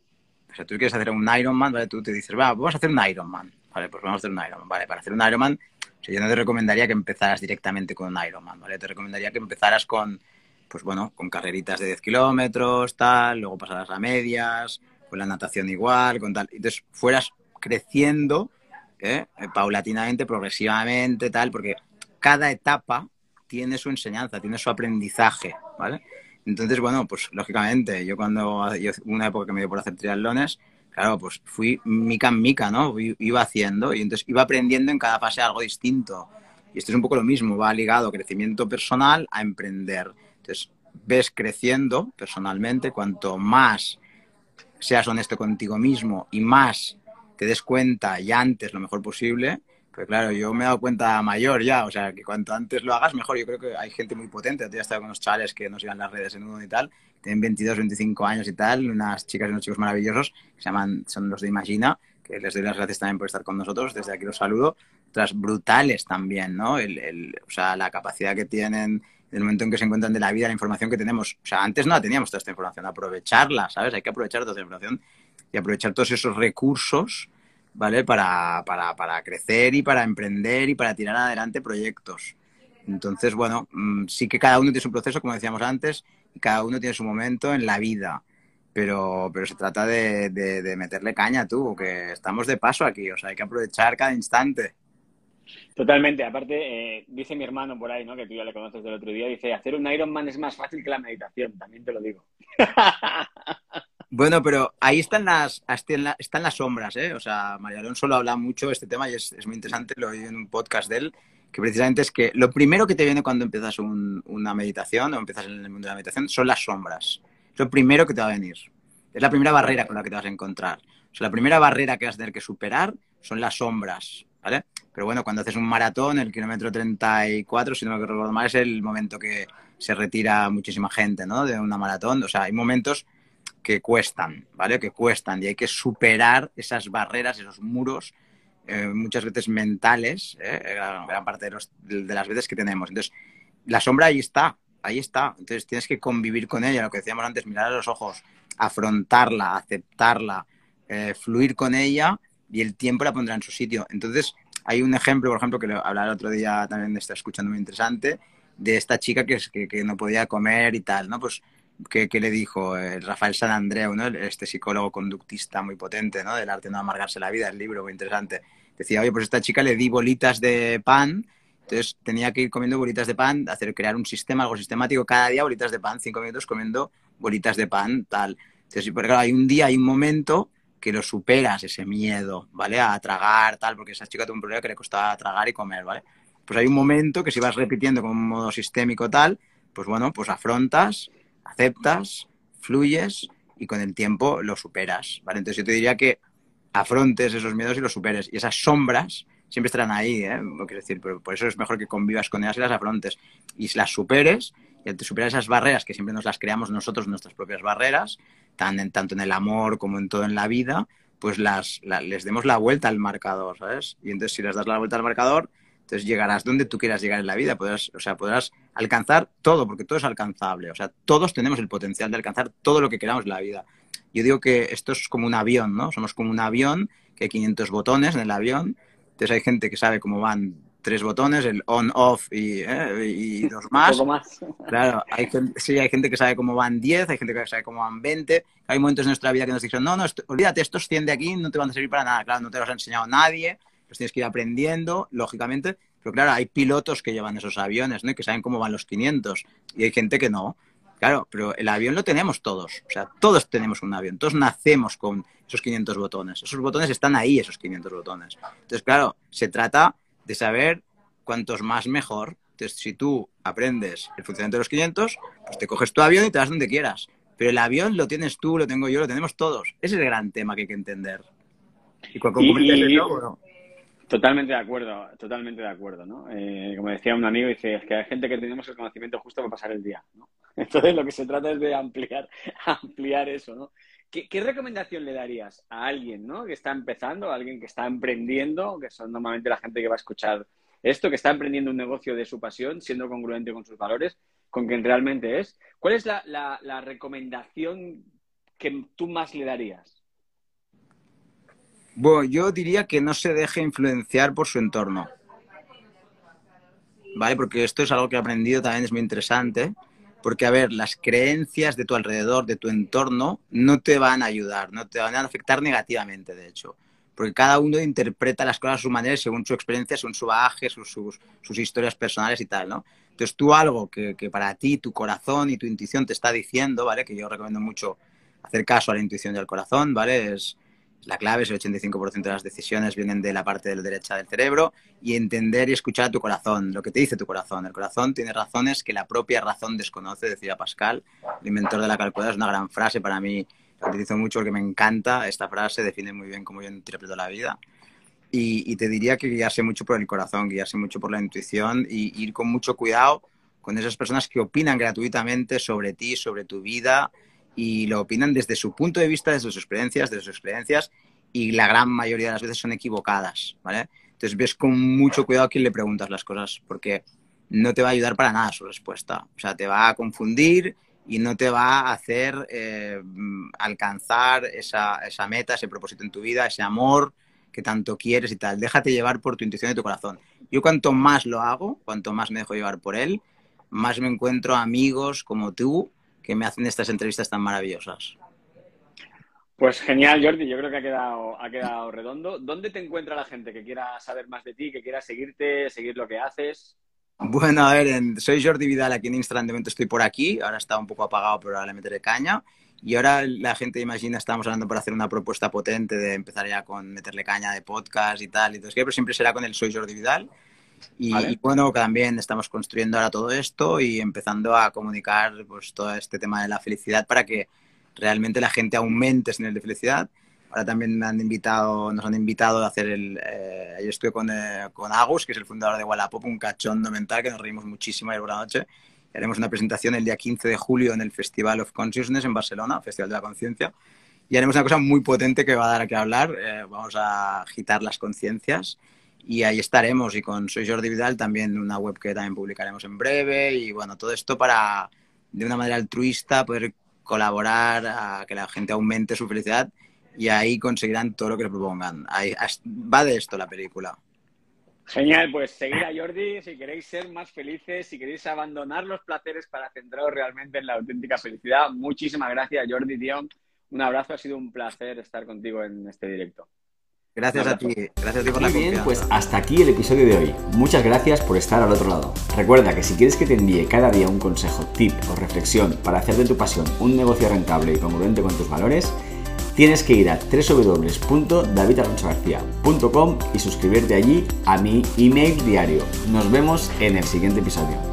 Speaker 2: O sea, tú quieres hacer un Ironman, ¿vale? Tú te dices, va, vamos a hacer un Ironman. Vale, pues vamos a hacer un Ironman. Vale, para hacer un Ironman yo no te recomendaría que empezaras directamente con un Ironman, ¿vale? Te recomendaría que empezaras con, pues bueno, con carreritas de 10 kilómetros, tal, luego pasaras a medias, con la natación igual, con tal. Entonces, fueras creciendo ¿eh? Eh, paulatinamente, progresivamente, tal, porque cada etapa tiene su enseñanza, tiene su aprendizaje, ¿vale? Entonces, bueno, pues lógicamente, yo cuando, yo, una época que me dio por hacer triatlones, claro, pues fui mica en mica, ¿no? Iba haciendo y entonces iba aprendiendo en cada fase algo distinto. Y esto es un poco lo mismo, va ligado crecimiento personal a emprender. Entonces, ves creciendo personalmente, cuanto más seas honesto contigo mismo y más te des cuenta y antes lo mejor posible, pues claro, yo me he dado cuenta mayor ya, o sea, que cuanto antes lo hagas mejor. Yo creo que hay gente muy potente. Yo he estado con unos chales que nos sigan las redes en uno y tal, tienen 22, 25 años y tal, unas chicas y unos chicos maravillosos que se llaman, son los de Imagina, que les doy las gracias también por estar con nosotros, desde aquí los saludo. Otras brutales también, ¿no? El, el, o sea, la capacidad que tienen en el momento en que se encuentran de la vida, la información que tenemos. O sea, antes no la teníamos toda esta información, aprovecharla, ¿sabes? Hay que aprovechar toda esta información y aprovechar todos esos recursos ¿vale? Para, para, para, crecer y para emprender y para tirar adelante proyectos. Entonces, bueno, mm, sí que cada uno tiene su proceso, como decíamos antes, cada uno tiene su momento en la vida. Pero, pero se trata de, de, meterle caña tú, que estamos de paso aquí, o sea, hay que aprovechar cada instante.
Speaker 1: Totalmente. Aparte, eh, dice mi hermano por ahí, ¿no? Que tú ya le conoces del otro día, dice, hacer un Ironman es más fácil que la meditación, también te lo digo.
Speaker 2: Bueno, pero ahí están las, están las sombras, ¿eh? O sea, María Alonso lo habla mucho de este tema y es, muy interesante, lo oí en un podcast de él, que precisamente es que lo primero que te viene cuando empiezas una meditación o empiezas en el mundo de la meditación son las sombras. Es lo primero que te va a venir. Es la primera barrera con la que te vas a encontrar. O sea, la primera barrera que vas a tener que superar son las sombras, ¿vale? Pero bueno, cuando haces un maratón, el kilómetro 34, si no me recuerdo mal, es el momento que se retira muchísima gente, ¿no? De una maratón. O sea, hay momentos que cuestan, ¿vale? Que cuestan y hay que superar esas barreras, esos muros, eh, muchas veces mentales, ¿eh? gran, parte de, las veces que tenemos. Entonces, la sombra ahí está, ahí está. Entonces, tienes que convivir con ella, lo que decíamos antes, mirar a los ojos, afrontarla, aceptarla, eh, fluir con ella y el tiempo la pondrá en su sitio. Entonces, hay un ejemplo, por ejemplo, que hablaba el otro día también está escuchando muy interesante, de esta chica que, que, que no podía comer y tal, ¿no? Pues que, le dijo eh, Rafael San Andreu, ¿no? este psicólogo conductista muy potente ¿no? del arte de no amargarse la vida, el libro muy interesante. Decía, oye, pues esta chica le di bolitas de pan, entonces tenía que ir comiendo bolitas de pan, hacer crear un sistema, algo sistemático, cada día bolitas de pan, cinco minutos comiendo bolitas de pan, tal. Entonces, claro, hay un día, hay un momento que lo superas, ese miedo, ¿vale? A tragar, tal, porque esa chica tuvo un problema que le costaba tragar y comer, ¿vale? Pues hay un momento que si vas repitiendo con un modo sistémico tal, pues bueno, pues afrontas, aceptas, fluyes y con el tiempo lo superas, ¿vale? Entonces yo te diría que afrontes esos miedos y los superes. Y esas sombras siempre estarán ahí, ¿eh? Quiero decir, pero por eso es mejor que convivas con ellas y las afrontes. Y si las superes, y al superar esas barreras que siempre nos las creamos nosotros, nuestras propias barreras, tan tanto en el amor como en todo en la vida, pues las, les demos la vuelta al marcador, ¿sabes? Y entonces si les das la vuelta al marcador, entonces llegarás donde tú quieras llegar en la vida, podrás, o sea, podrás alcanzar todo, porque todo es alcanzable, o sea, todos tenemos el potencial de alcanzar todo lo que queramos en la vida. Yo digo que esto es como un avión, ¿no? Somos como un avión, que hay 500 botones en el avión, entonces hay gente que sabe cómo van tres botones, el on, off y, eh, y dos más.
Speaker 1: más.
Speaker 2: Claro, hay gente, sí, hay gente que sabe cómo van 10, hay gente que sabe cómo van 20. Hay momentos en nuestra vida que nos dicen, no, no, olvídate, estos 100 de aquí no te van a servir para nada. Claro, no te los ha enseñado nadie, los tienes que ir aprendiendo, lógicamente. Pero claro, hay pilotos que llevan esos aviones, ¿no? Y que saben cómo van los 500. Y hay gente que no. Claro, pero el avión lo tenemos todos. O sea, todos tenemos un avión. Todos nacemos con esos 500 botones. Esos botones están ahí, esos 500 botones. Entonces, claro, se trata de saber cuantos más mejor. Entonces, si tú aprendes el funcionamiento de los 500, pues te coges tu avión y te vas donde quieras. Pero el avión lo tienes tú, lo tengo yo, lo tenemos todos. Ese es el gran tema que hay que entender.
Speaker 1: Y, Totalmente de acuerdo, totalmente de acuerdo, ¿no? Eh, como decía un amigo, dice, es que hay gente que tenemos el conocimiento justo para pasar el día, ¿no? Entonces lo que se trata es de ampliar, ampliar eso, ¿no? ¿Qué, recomendación le darías a alguien, ¿no? Que está empezando, a alguien que está emprendiendo, que son normalmente la gente que va a escuchar esto, que está emprendiendo un negocio de su pasión, siendo congruente con sus valores, con quien realmente es? ¿Cuál es la recomendación que tú más le darías?
Speaker 2: Bueno, yo diría que no se deje influenciar por su entorno. ¿Vale? Porque esto es algo que he aprendido también, es muy interesante. Porque, a ver, las creencias de tu alrededor, de tu entorno, no te van a ayudar, no te van a afectar negativamente, de hecho. Porque cada uno interpreta las cosas a su manera, según su experiencia, según su bagaje, sus, sus, historias personales y tal, ¿no? Entonces, tú algo que, que para ti, tu corazón y tu intuición te está diciendo, ¿vale? Que yo recomiendo mucho hacer caso a la intuición y al corazón, ¿vale? Es, la clave es el 85% de las decisiones vienen de la parte de la derecha del cerebro y entender y escuchar a tu corazón, lo que te dice tu corazón. El corazón tiene razones que la propia razón desconoce, decía Pascal, el inventor de la calculadora. Es una gran frase para mí, la utilizo mucho porque me encanta. Esta frase define muy bien cómo yo interpreto la vida. Y, te diría que guiarse mucho por el corazón, guiarse mucho por la intuición y ir con mucho cuidado con esas personas que opinan gratuitamente sobre ti, sobre tu vida y lo opinan desde su punto de vista, desde sus experiencias, desde sus experiencias y la gran mayoría de las veces son equivocadas, ¿vale? Entonces ves con mucho cuidado a quién le preguntas las cosas porque no te va a ayudar para nada su respuesta. O sea, te va a confundir y no te va a hacer eh, alcanzar esa, esa meta, ese propósito en tu vida, ese amor que tanto quieres y tal. Déjate llevar por tu intuición y tu corazón. Yo cuanto más lo hago, cuanto más me dejo llevar por él, más me encuentro amigos como tú que me hacen estas entrevistas tan maravillosas.
Speaker 1: Pues genial, Jordi. Yo creo que ha quedado, ha quedado redondo. ¿Dónde te encuentra la gente que quiera saber más de ti, que quiera seguirte, seguir lo que haces?
Speaker 2: Bueno, a ver, soy Jordi Vidal aquí en Instagram. De momento estoy por aquí. Ahora está un poco apagado, pero ahora le meteré caña. Y ahora la gente imagina, estamos hablando para hacer una propuesta potente de empezar ya con meterle caña de podcast y tal. Entonces, pero siempre será con el Soy Jordi Vidal. Y, bueno, también estamos construyendo ahora todo esto y empezando a comunicar pues, todo este tema de la felicidad para que realmente la gente aumente ese nivel de felicidad. Ahora también me han invitado, nos han invitado a hacer el... Eh, yo estuve con, eh, con, Agus, que es el fundador de Wallapop, un cachondo mental que nos reímos muchísimo ayer por la noche. haremos una presentación el día 15 de julio en el Festival of Consciousness en Barcelona, Festival de la Conciencia. Y haremos una cosa muy potente que va a dar a que hablar. Eh, vamos a agitar las conciencias y ahí estaremos. Y con Soy Jordi Vidal también una web que también publicaremos en breve. Y bueno, todo esto para, de una manera altruista, poder colaborar a que la gente aumente su felicidad y ahí conseguirán todo lo que le propongan. Va de esto la película.
Speaker 1: Genial, pues seguir a Jordi si queréis ser más felices, si queréis abandonar los placeres para centraros realmente en la auténtica felicidad. Muchísimas gracias, Jordi, tío. Un abrazo, ha sido un placer estar contigo en este directo.
Speaker 2: Gracias a ti, gracias a ti por
Speaker 3: Muy
Speaker 2: la
Speaker 3: bien,
Speaker 2: confianza.
Speaker 3: pues hasta aquí el episodio de hoy. Muchas gracias por estar al otro lado. Recuerda que si quieres que te envíe cada día un consejo, tip o reflexión para hacer de tu pasión un negocio rentable y congruente con tus valores, tienes que ir a www.davidalonsogarcia.com y suscribirte allí a mi email diario. Nos vemos en el siguiente episodio.